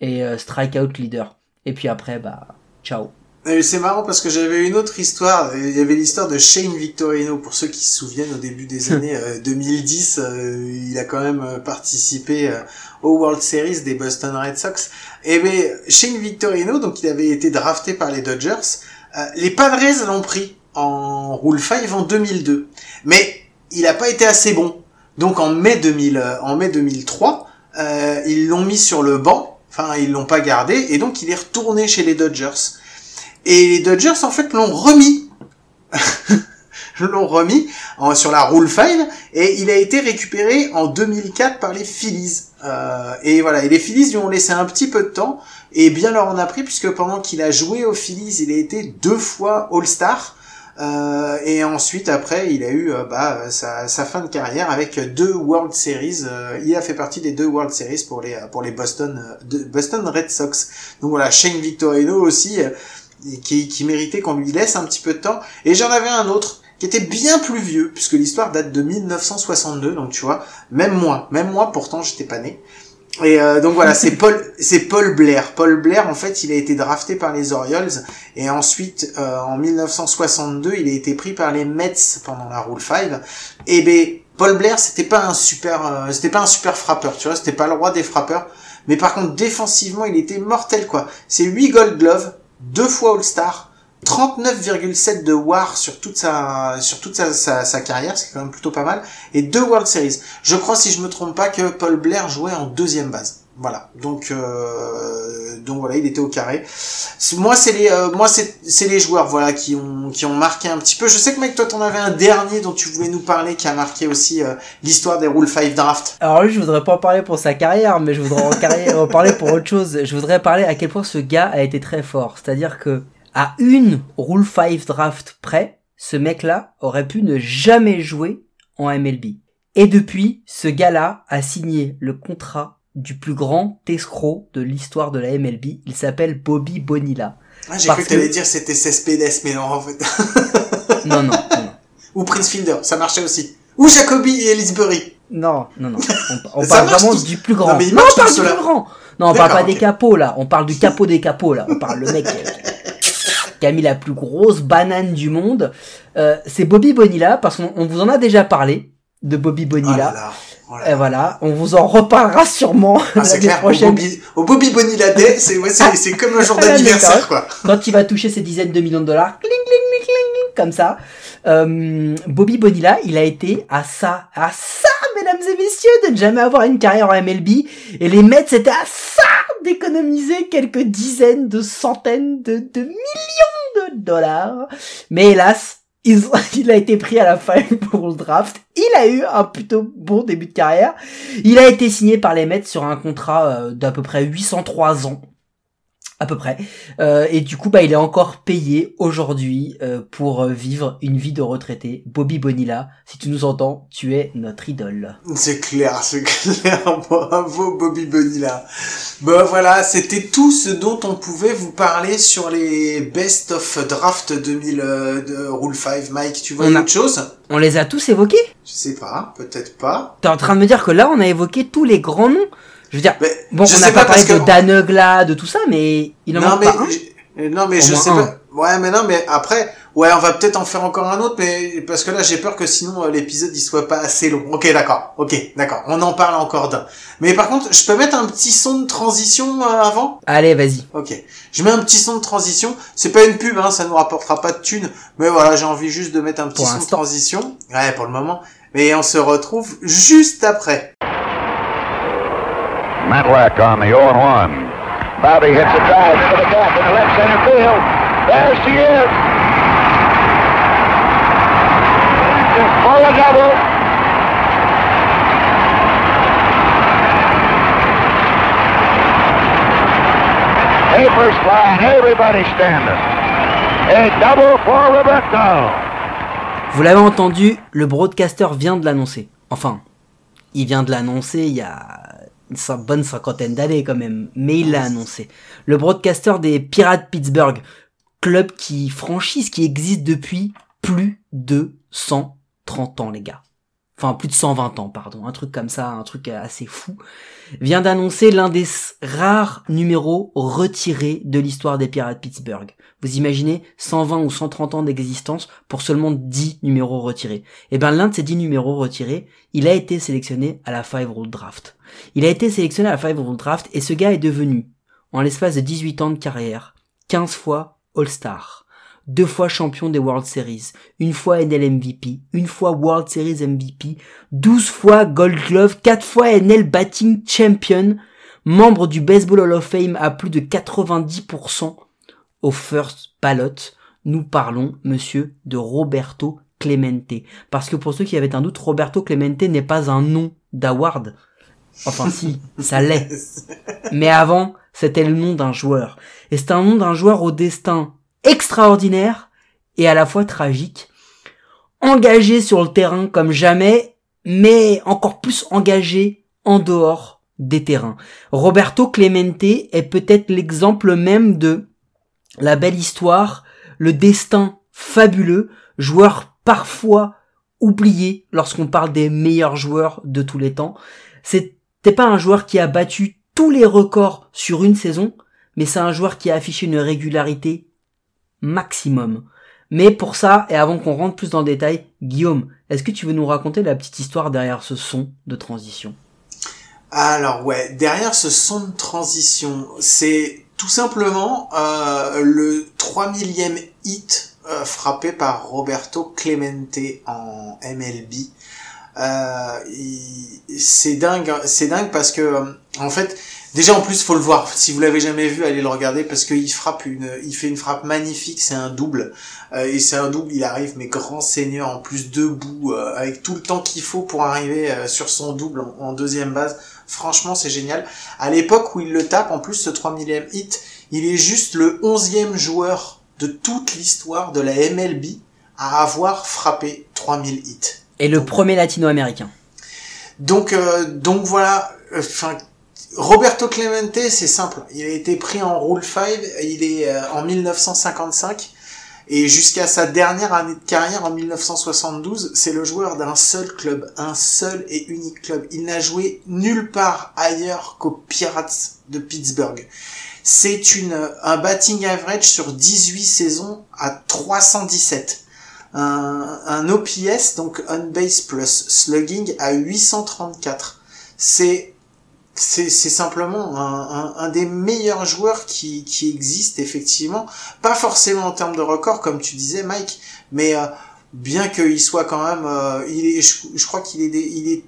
et euh, Strikeout Leader. Et puis après, bah, ciao. C'est marrant parce que j'avais une autre histoire. Il y avait l'histoire de Shane Victorino. Pour ceux qui se souviennent, au début des [LAUGHS] années euh, 2010, euh, il a quand même euh, participé euh, au World Series des Boston Red Sox. Et ben Shane Victorino, donc il avait été drafté par les Dodgers. Euh, les Padres l'ont pris en Rule 5 en 2002, mais il n'a pas été assez bon. Donc en mai 2000, euh, en mai 2003, euh, ils l'ont mis sur le banc. Enfin, ils l'ont pas gardé et donc il est retourné chez les Dodgers. Et les Dodgers, en fait, l'ont remis. [LAUGHS] l'ont remis en- sur la Rule 5 et il a été récupéré en 2004 par les Phillies. Euh, et voilà, et les Phillies lui ont laissé un petit peu de temps et bien leur en a pris puisque pendant qu'il a joué aux Phillies, il a été deux fois All-Star. Euh, et ensuite, après, il a eu euh, bah, sa, sa fin de carrière avec deux World Series. Euh, il a fait partie des deux World Series pour les pour les Boston euh, de- Boston Red Sox. Donc voilà, Shane Victorino aussi, qui, qui méritait qu'on lui laisse un petit peu de temps. Et j'en avais un autre qui était bien plus vieux, puisque l'histoire date de 1962. Donc tu vois, même moi, même moi, pourtant j'étais pas né. Et euh, donc voilà, c'est Paul, [LAUGHS] c'est Paul Blair. Paul Blair, en fait, il a été drafté par les Orioles et ensuite, euh, en 1962, il a été pris par les Mets pendant la Rule 5. Et ben, Paul Blair, c'était pas un super, euh, c'était pas un super frappeur, tu vois, c'était pas le roi des frappeurs. Mais par contre, défensivement, il était mortel, quoi. C'est 8 Gold Glove, deux fois All-Star, 39,7 de WAR sur toute sa, sur toute sa, carrière, c'est quand même plutôt pas mal, et deux World Series. Je crois, si je me trompe pas, que Paul Blair jouait en deuxième base. Voilà. Donc, euh, donc voilà, il était au carré. Moi, c'est les, euh, moi, c'est, c'est les joueurs, voilà, qui ont, qui ont marqué un petit peu. Je sais que mec, toi, t'en avais un dernier dont tu voulais nous parler, qui a marqué aussi euh, l'histoire des Rule 5 Draft. Alors lui, je voudrais pas en parler pour sa carrière, mais je voudrais en, carrière- [LAUGHS] en parler pour autre chose. Je voudrais parler à quel point ce gars a été très fort. C'est-à-dire que À une Rule 5 draft près, ce mec-là aurait pu ne jamais jouer en MLB. Et depuis, ce gars-là a signé le contrat du plus grand escroc de l'histoire de la MLB. Il s'appelle Bobby Bonilla. Ah, j'ai cru que t'allais dire c'était Cespedes, mais non, en fait. [LAUGHS] Non, non, non. Ou Prince Fielder, ça marchait aussi. Ou Jacoby et Ellisbury. Non, non, non. On, parle vraiment du plus grand. Non, mais Non, on parle du plus grand. Non, on parle pas des capots là. On parle du capot des capots là. On parle le mec qui, qui a mis la plus grosse banane du monde. Euh, c'est Bobby Bonilla parce qu'on on vous en a déjà parlé de Bobby Bonilla. Oh là là. Et voilà, on vous en reparlera sûrement Ah, [LAUGHS] c'est l'année clair, au prochaine Bobby, au Bobby Bonilla Day, [LAUGHS] c'est ouais, c'est c'est comme un jour d'anniversaire, quoi. quand il va toucher ses dizaines de millions de dollars, cling, cling, cling, cling, cling, comme ça. Euh, Bobby Bonilla, il a été à ça, à ça, mesdames et messieurs, de ne jamais avoir une carrière en MLB. Et les Mets, c'était à ça d'économiser quelques dizaines de centaines de, de millions de dollars. Mais hélas, [LAUGHS] il a été pris à la fin pour le draft. Il a eu un plutôt bon début de carrière. Il a été signé par les Mets sur un contrat euh, d'à peu près 803 ans. À peu près. Euh, et du coup, bah, il est encore payé aujourd'hui euh, pour euh, vivre une vie de retraité. Bobby Bonilla, si tu nous entends, tu es notre idole. C'est clair, c'est [LAUGHS] clair. Bravo Bobby Bonilla. Bon voilà, c'était tout ce dont on pouvait vous parler sur les best of draft 2000 euh, de Rule 5. Mike, tu vois On a- autre chose On les a tous évoqués? Je sais pas, peut-être pas. T'es en train de me dire que là, on a évoqué tous les grands noms Je veux dire, Mais bon, je on n'a pas, parce parlé que de Danugla, de tout ça, mais il en non manque mais pas un non mais Au je sais un. pas. Ouais mais non mais après ouais on va peut-être en faire encore un autre mais parce que là j'ai peur que sinon euh, l'épisode il soit pas assez long. Ok d'accord ok d'accord on en parle encore d'un. Mais par contre je peux mettre un petit son de transition euh, avant? Allez, vas-y. Ok. Je mets un petit son de transition. C'est pas une pub, hein, ça nous rapportera pas de thunes. Mais voilà, j'ai envie juste de mettre un petit Pour son de transition. Ouais, pour le moment. Mais on se retrouve juste après. Matlack on the 0-1. Bobby hits a drive into the gap in the left center field. There she is. For a double. Papers flying, everybody standing. A double for Roberto. Vous l'avez entendu, le broadcaster vient de l'annoncer. Enfin, il vient de l'annoncer il y a une bonne cinquantaine d'années quand même, mais il l'a annoncé. Le broadcaster des Pirates Pittsburgh, club qui franchise qui existe depuis plus de 130 ans les gars. Enfin plus de 120 ans pardon, un truc comme ça, un truc assez fou, vient d'annoncer l'un des rares numéros retirés de l'histoire des Pirates Pittsburgh. Vous imaginez 120 ou 130 ans d'existence pour seulement 10 numéros retirés. Et ben l'un de ces 10 numéros retirés, il a été sélectionné à la Five Rule Draft. Il a été sélectionné à la Five Rule Draft et ce gars est devenu, en l'espace de 18 ans de carrière, 15 fois All-Star, deux fois champion des World Series, une fois NL MVP, une fois World Series MVP, 12 fois Gold Glove, 4 fois NL Batting Champion, membre du Baseball Hall of Fame à plus de 90% au first ballot, nous parlons, monsieur, de Roberto Clemente. Parce que pour ceux qui avaient un doute, Roberto Clemente n'est pas un nom d'award. Enfin si, ça l'est. [LAUGHS] Mais avant, c'était le nom d'un joueur. Et c'est un nom d'un joueur au destin extraordinaire et à la fois tragique. Engagé sur le terrain comme jamais, mais encore plus engagé en dehors des terrains. Roberto Clemente est peut-être l'exemple même de la belle histoire, le destin fabuleux, joueur parfois oublié lorsqu'on parle des meilleurs joueurs de tous les temps. C'était pas un joueur qui a battu tous les records sur une saison, mais c'est un joueur qui a affiché une régularité maximum. Mais pour ça, et avant qu'on rentre plus dans le détail, Guillaume, est-ce que tu veux nous raconter la petite histoire derrière ce son de transition? Alors ouais, derrière ce son de transition, c'est tout simplement euh, le 3 millième hit euh, frappé par Roberto Clemente en MLB. Euh, c'est dingue, c'est dingue parce que euh, en fait, déjà en plus faut le voir. Si vous l'avez jamais vu, allez le regarder parce qu'il frappe une, il fait une frappe magnifique. C'est un double Euh, et c'est un double. Il arrive mais grand seigneur en plus debout euh, avec tout le temps qu'il faut pour arriver euh, sur son double en, en deuxième base. Franchement, c'est génial. À l'époque où il le tape, en plus ce 3 millième hit, il est juste le 11e joueur de toute l'histoire de la MLB à avoir frappé 3000 hits. Et le premier latino-américain. Donc, euh, donc voilà. euh, Enfin, Roberto Clemente, c'est simple. Il a été pris en Rule 5. Il est euh, en 1955 et jusqu'à sa dernière année de carrière en 1972, c'est le joueur d'un seul club, un seul et unique club. Il n'a joué nulle part ailleurs qu'aux Pirates de Pittsburgh. C'est un batting average sur 18 saisons à 317 un, un OPS, donc on base plus slugging, à 834. C'est c'est c'est simplement un, un, un des meilleurs joueurs qui, qui existe effectivement. Pas forcément en termes de record, comme tu disais, Mike, mais euh, bien qu'il soit quand même, euh, il est, je, je crois qu'il est, des- il est,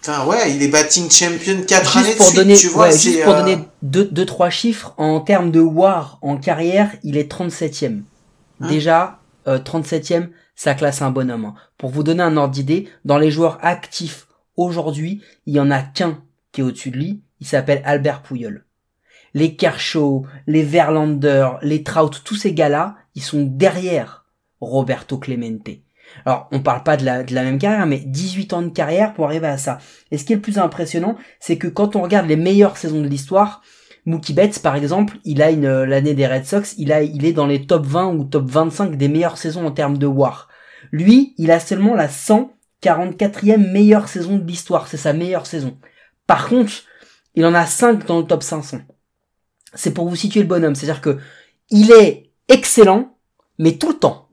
enfin ouais, il est batting champion 4 années Juste de pour suite, donner, tu vois. ouais, juste pour euh, donner deux, deux, trois chiffres, en termes de war en carrière, il est 37ème. Hein Déjà, euh, 37ème, ça classe un bonhomme. hein. Pour vous donner un ordre d'idée, dans les joueurs actifs aujourd'hui, il y en a qu'un au-dessus de lui, il s'appelle Albert Pouyol. Les Kershaw, les Verlander, les Trout, tous ces gars-là, ils sont derrière Roberto Clemente. Alors, on parle pas de la, de la même carrière, mais 18 ans de carrière pour arriver à ça. Et ce qui est le plus impressionnant, c'est que quand on regarde les meilleures saisons de l'histoire, Mookie Betts, par exemple, il a une, euh, l'année des Red Sox, il a, il est dans les top 20 ou top 25 des meilleures saisons en termes de WAR. Lui, il a seulement la 144e meilleure saison de l'histoire. C'est sa meilleure saison. Par contre, il en a 5 dans le top 500. C'est pour vous situer le bonhomme. C'est-à-dire que, il est excellent, mais tout le temps.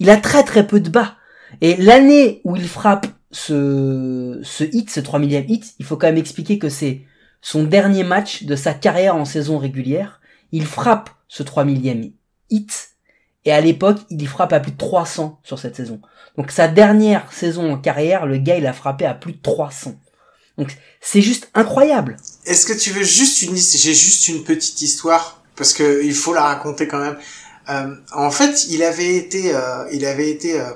Il a très très peu de bas. Et l'année où il frappe ce, ce hit, ce 3 millième hit, il faut quand même expliquer que c'est son dernier match de sa carrière en saison régulière. Il frappe ce 3 millième hit. Et à l'époque, il y frappe à plus de 300 sur cette saison. Donc sa dernière saison en carrière, le gars, il a frappé à plus de 300. Donc c'est juste incroyable. Est-ce que tu veux juste une j'ai juste une petite histoire parce que il faut la raconter quand même. Euh, en fait, il avait été euh, il avait été euh,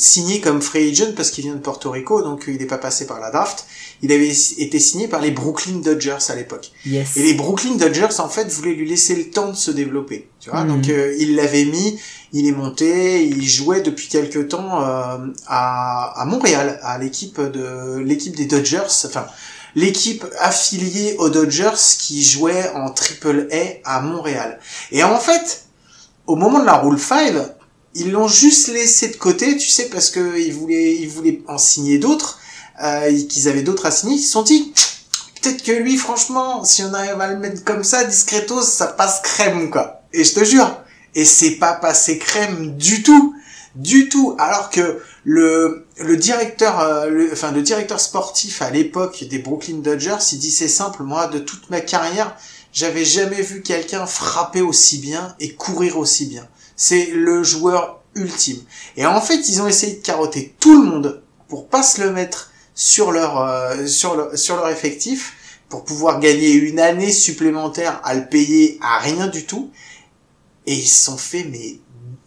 signé comme free agent parce qu'il vient de Porto Rico donc il n'est pas passé par la draft. Il avait été signé par les Brooklyn Dodgers à l'époque. Yes. Et les Brooklyn Dodgers, en fait, voulaient lui laisser le temps de se développer. Tu vois, Mhm. donc euh, il l'avait mis, il est monté, il jouait depuis quelques temps euh, à, à Montréal, à l'équipe de l'équipe des Dodgers, enfin l'équipe affiliée aux Dodgers qui jouait en Triple A à Montréal. Et en fait, au moment de la Rule 5, ils l'ont juste laissé de côté, tu sais, parce que ils voulaient, ils voulaient en signer d'autres, euh, qu'ils avaient d'autres à signer. Ils se sont dit, peut-être que lui, franchement, si on arrive à le mettre comme ça, discretos, ça passe crème, quoi. Et je te jure, et c'est pas passé crème du tout, du tout. Alors que le le directeur, euh, le, enfin le directeur sportif à l'époque des Brooklyn Dodgers, il dit c'est simple, moi, de toute ma carrière, j'avais jamais vu quelqu'un frapper aussi bien et courir aussi bien. C'est le joueur ultime. Et en fait, ils ont essayé de carotter tout le monde pour pas se le mettre sur leur euh, sur sur leur effectif pour pouvoir gagner une année supplémentaire à le payer à rien du tout et ils se sont fait mais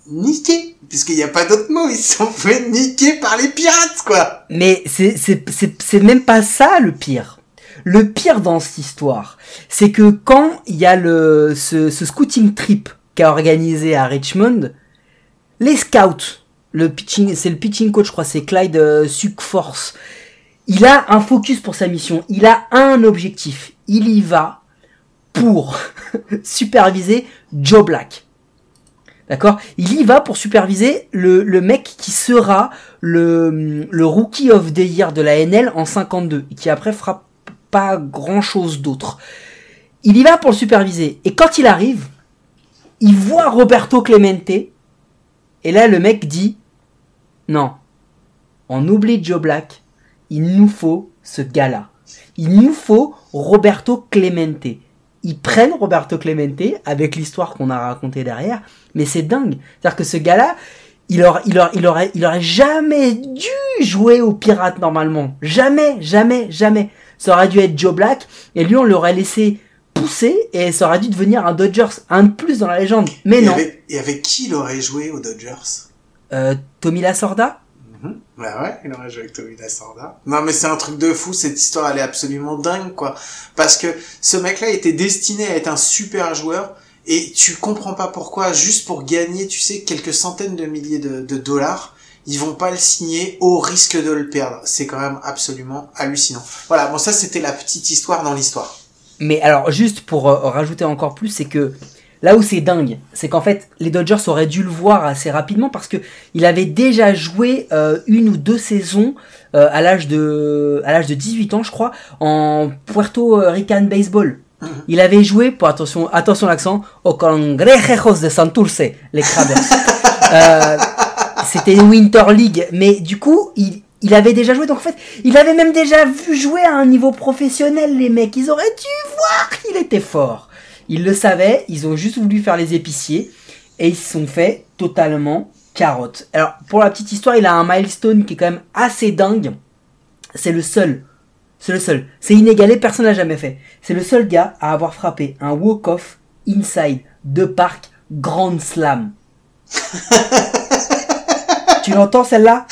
niquer puisqu'il n'y a pas d'autre mot ils se sont fait niquer par les pirates quoi Mais c'est c'est c'est c'est même pas ça le pire. Le pire dans cette histoire, c'est que quand il y a le ce, ce scouting trip qu'a organisé à Richmond, les scouts, le pitching, c'est le pitching coach, je crois, c'est Clyde euh, Suckforce. Il a un focus pour sa mission. Il a un objectif. Il y va pour [LAUGHS] superviser Joe Black. D'accord? Il y va pour superviser le, le mec qui sera le, le Rookie of the Year de la NL en 52, et qui après fera pas grand chose d'autre. Il y va pour le superviser, et quand il arrive, il voit Roberto Clemente, et là le mec dit, non, on oublie Joe Black, il nous faut ce gars-là. Il nous faut Roberto Clemente. Ils prennent Roberto Clemente avec l'histoire qu'on a racontée derrière, mais c'est dingue. C'est-à-dire que ce gars-là, il aurait, jamais dû jouer aux pirates normalement. Jamais, jamais, jamais. Ça aurait dû être Joe Black, et lui on l'aurait laissé pousser, et ça aurait dû devenir un Dodgers, un de plus dans la légende. Mais et non. avec, et avec qui il aurait joué aux Dodgers? Euh, Tommy Lasorda? Mhm. Bah ouais, il aurait joué avec Tommy Lasorda. Non mais c'est un truc de fou, cette histoire elle est absolument dingue quoi. Parce que ce mec-là était destiné à être un super joueur Et tu comprends pas pourquoi, juste pour gagner, tu sais, quelques centaines de milliers de, de dollars, ils vont pas le signer au risque de le perdre. C'est quand même absolument hallucinant. Voilà, bon ça c'était la petite histoire dans l'histoire. Mais alors, juste pour euh, rajouter encore plus, c'est que là où c'est dingue, c'est qu'en fait, les Dodgers auraient dû le voir assez rapidement parce que il avait déjà joué euh, une ou deux saisons euh, à l'âge de à l'âge de 18 ans, je crois, en Puerto Rican baseball. Il avait joué, pour attention, attention l'accent, au Congrejos de Santurce, les Crabbers. [LAUGHS] Euh, C'était une Winter League, mais du coup, il, il avait déjà joué, donc en fait, il avait même déjà vu jouer à un niveau professionnel, les mecs. Ils auraient dû voir qu'il était fort. Ils le savaient, ils ont juste voulu faire les épiciers, et ils se sont fait totalement carotte. Alors, pour la petite histoire, il a un milestone qui est quand même assez dingue. C'est le seul. C'est le seul. C'est inégalé, personne l'a jamais fait. C'est le seul gars à avoir frappé un walk-off inside de parc Grand Slam. [LAUGHS] tu l'entends celle-là?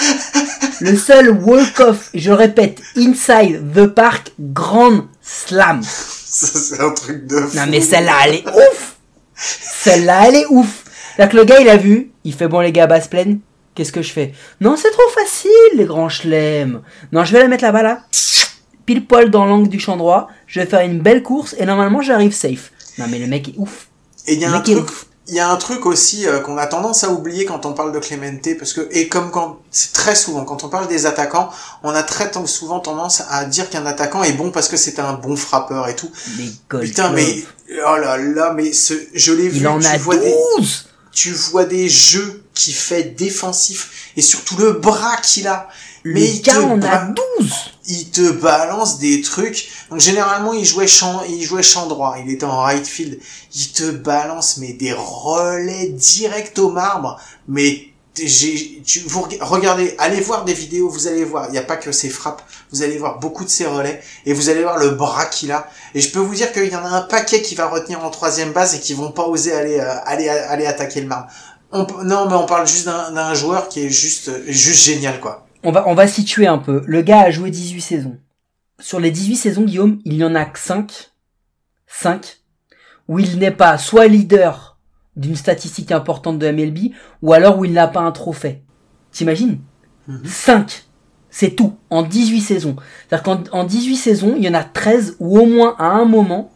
Le seul walk-off, je répète, inside the park Grand Slam. Ça c'est un truc de fou. Non mais celle-là, elle est ouf Celle-là, elle est ouf C'est-à-dire que le gars, il a vu, il fait bon les gars, basse pleine, qu'est-ce que je fais? Non, c'est trop facile, les grands chelems. Non, je vais la mettre là-bas, là. Pile poil dans l'angle du champ droit, je vais faire une belle course, et normalement, j'arrive safe. Non mais le mec est ouf. Et il y a Le un truc, ouf. Il y a un truc aussi euh, qu'on a tendance à oublier quand on parle de Clemente, parce que et comme quand c'est très souvent quand on parle des attaquants, on a très souvent tendance à dire qu'un attaquant est bon parce que c'est un bon frappeur et tout. Gold Putain, mais oh là là, mais ce, je l'ai vu. Il en tu a vois des, 12 tu vois des jeux qui fait défensif et surtout le bras qu'il a. Mais il gars te en a bra- 12 il te balance des trucs. Donc généralement il jouait champ, il jouait champ droit, il était en right field. Il te balance mais des relais direct au marbre. Mais j'ai, tu, vous reg- regardez, allez voir des vidéos, vous allez voir. Il n'y a pas que ses frappes, vous allez voir beaucoup de ses relais et vous allez voir le bras qu'il a. Et je peux vous dire qu'il y en a un paquet qui va retenir en troisième base et qui vont pas oser aller euh, aller aller attaquer le marbre. On non mais on parle juste d'un d'un joueur qui est juste juste génial quoi. On va, on va situer un peu. Le gars a joué 18 saisons. Sur les 18 saisons, Guillaume, il y en a que 5. 5. Où il n'est pas soit leader d'une statistique importante de MLB, ou alors où il n'a pas un trophée. T'imagines? 5. C'est tout. En 18 saisons. C'est-à-dire qu'en en 18 saisons, il y en a 13 où au moins à un moment,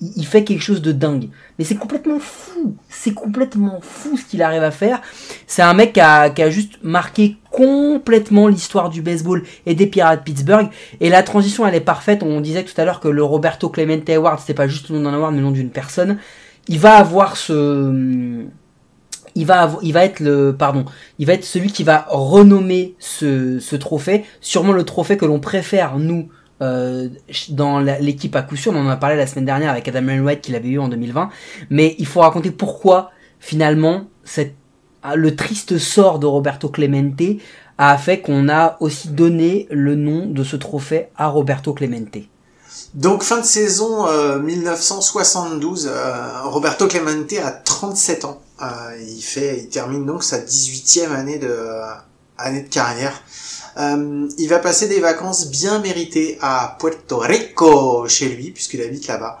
il, il fait quelque chose de dingue. Mais c'est complètement fou. C'est complètement fou ce qu'il arrive à faire. C'est un mec qui a, qui a juste marqué complètement l'histoire du baseball et des Pirates de Pittsburgh. Et la transition, elle est parfaite. On disait tout à l'heure que le Roberto Clemente Award, c'était pas juste le nom d'un award, mais le nom d'une personne. Il va avoir ce, il va, il va être le, pardon, il va être celui qui va renommer ce, trophée. Sûrement le trophée que l'on préfère nous euh, dans l'équipe à coup sûr. On en a parlé la semaine dernière avec Adam Wainwright qu'il avait eu en 2020. Mais il faut raconter pourquoi finalement cette, le triste sort de Roberto Clemente a fait qu'on a aussi donné le nom de ce trophée à Roberto Clemente. Donc fin de saison euh, 1972, euh, Roberto Clemente a 37 ans. Euh, il fait, il termine donc sa 18e année de euh, année de carrière. Euh, il va passer des vacances bien méritées à Puerto Rico chez lui puisqu'il habite là-bas.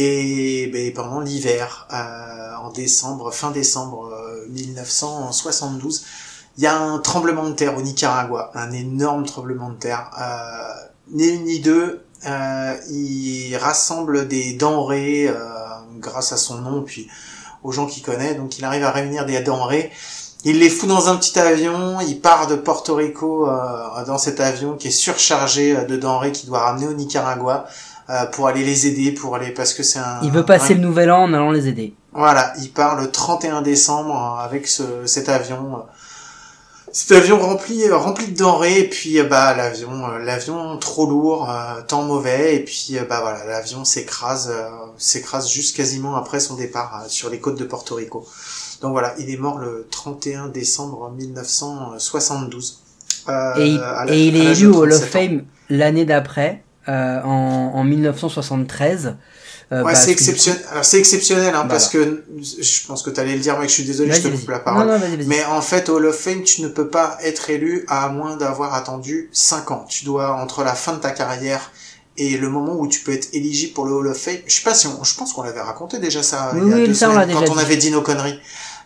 Et ben, pendant l'hiver, euh, en décembre, fin décembre euh, 1972, il y a un tremblement de terre au Nicaragua, un énorme tremblement de terre. Euh, ni une ni deux, euh, il rassemble des denrées euh, grâce à son nom, puis aux gens qu'il connaît. Donc il arrive à réunir des denrées. Il les fout dans un petit avion. Il part de Porto Rico euh, dans cet avion qui est surchargé euh, de denrées qu'il doit ramener au Nicaragua euh, pour aller les aider, pour aller parce que c'est un. Il veut passer un- le nouvel an en allant les aider. voilà, il part le 31 décembre euh, avec ce, cet avion. euh, Cet avion rempli, rempli de denrées, et puis bah l'avion, l'avion trop lourd, euh, temps mauvais, et puis bah voilà, l'avion s'écrase, euh, s'écrase juste quasiment après son départ sur les côtes de Porto Rico. Donc voilà, il est mort le 31 décembre 1972. euh, Et, à la- et il est élu au Hall of 37 ans. Fame l'année d'après, euh, en, en 1973. Euh, Ouais, parce c'est que exceptionnel. Alors c'est exceptionnel, hein, Voilà. parce que je pense que t'allais le dire, mec. Je suis désolé, je te coupe la parole. Non, non. Mais en fait, au Hall of Fame, tu ne peux pas être élu à moins d'avoir attendu 5 ans. Tu dois, entre la fin de ta carrière et le moment où tu peux être éligible pour le Hall of Fame. Je sais pas si on, je pense qu'on l'avait raconté déjà ça Oui, il y a oui, deux ça, on l'a semaines, quand on avait dit nos conneries.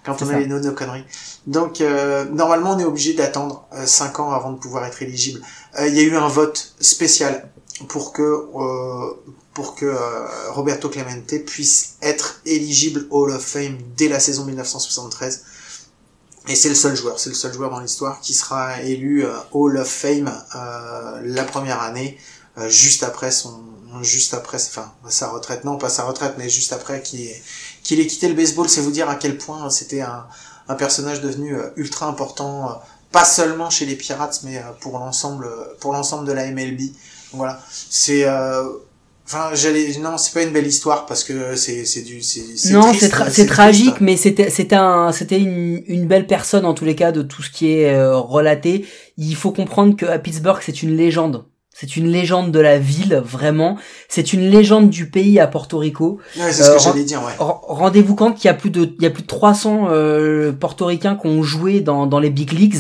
Quand on ça. avait dit nos, nos conneries. Donc euh, normalement on est obligé d'attendre 5 ans avant de pouvoir être éligible. Euh, Il y a eu un vote spécial pour que euh, pour que euh, Roberto Clemente puisse être éligible au Hall of Fame dès la saison 1973. Et c'est le seul joueur, c'est le seul joueur dans l'histoire qui sera élu euh, Hall of Fame euh, la première année, euh, juste après son, juste après, enfin sa retraite, non pas sa retraite, mais juste après qu'il ait, qu'il ait quitté le baseball. C'est vous dire à quel point c'était un, un personnage devenu ultra important, pas seulement chez les Pirates, mais pour l'ensemble, pour l'ensemble de la MLB. Voilà, c'est euh, Enfin, j'allais, non, c'est pas une belle histoire parce que c'est, c'est du, c'est, c'est Non, c'est tra- triste. tragique, mais c'était c'était un c'était une, une belle personne en tous les cas de tout ce qui est euh, relaté. Il faut comprendre que à Pittsburgh c'est une légende. C'est une légende de la ville, vraiment. C'est une légende du pays à Porto Rico. Ouais, c'est ce Euh, que j'allais dire, ouais. Rendez-vous compte qu'il y a plus de il y a plus de 300 euh, portoricains qui ont joué dans dans les big leagues.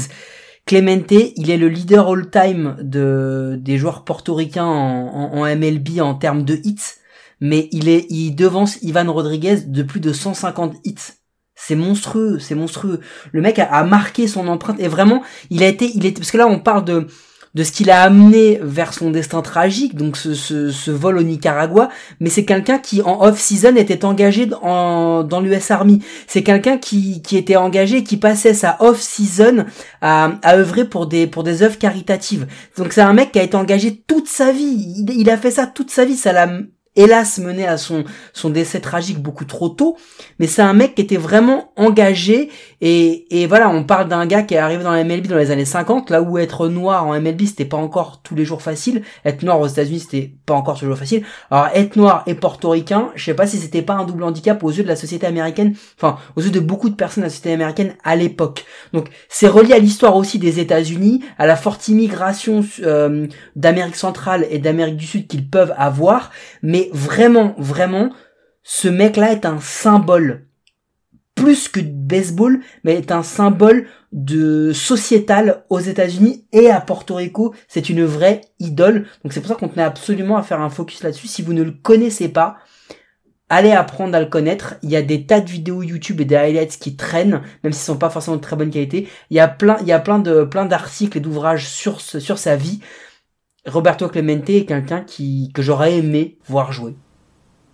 Clemente, il est le leader all-time de des joueurs portoricains en, MLB en termes de hits, mais il est il devance Ivan Rodriguez de plus de 150 hits. C'est monstrueux, c'est monstrueux. Le mec a, a marqué son empreinte et vraiment, il a été, il est parce que là on parle de de ce qu'il a amené vers son destin tragique, donc ce, ce, ce vol au Nicaragua, mais c'est quelqu'un qui en off-season était engagé en, dans l'US Army. C'est quelqu'un qui, qui était engagé, qui passait sa off-season à, à œuvrer pour des, pour des œuvres caritatives. Donc c'est un mec qui a été engagé toute sa vie. Il, il a fait ça toute sa vie. Ça l'a hélas mené à son, son décès tragique beaucoup trop tôt. Mais c'est un mec qui était vraiment engagé et, voilà, on parle d'un gars qui est arrivé dans la MLB dans les années 50, là où être noir en MLB c'était pas encore tous les jours facile, être noir aux États-Unis c'était pas encore tous les jours facile. Alors être noir et portoricain, je sais pas si c'était pas un double handicap aux yeux de la société américaine, enfin aux yeux de beaucoup de personnes de la société américaine à l'époque. Donc c'est relié à l'histoire aussi des États-Unis, à la forte immigration euh, d'Amérique centrale et d'Amérique du Sud qu'ils peuvent avoir, mais vraiment, vraiment, ce mec-là est un symbole plus que baseball, mais est un symbole de sociétal aux États-Unis et à Porto Rico. C'est une vraie idole. Donc c'est pour ça qu'on tenait absolument à faire un focus là-dessus. Si vous ne le connaissez pas, allez apprendre à le connaître. Il y a des tas de vidéos YouTube et des highlights qui traînent, même s'ils sont pas forcément de très bonne qualité. Il y a plein, il y a plein de, plein d'articles et d'ouvrages sur ce- sur sa vie. Roberto Clemente est quelqu'un qui, que j'aurais aimé voir jouer.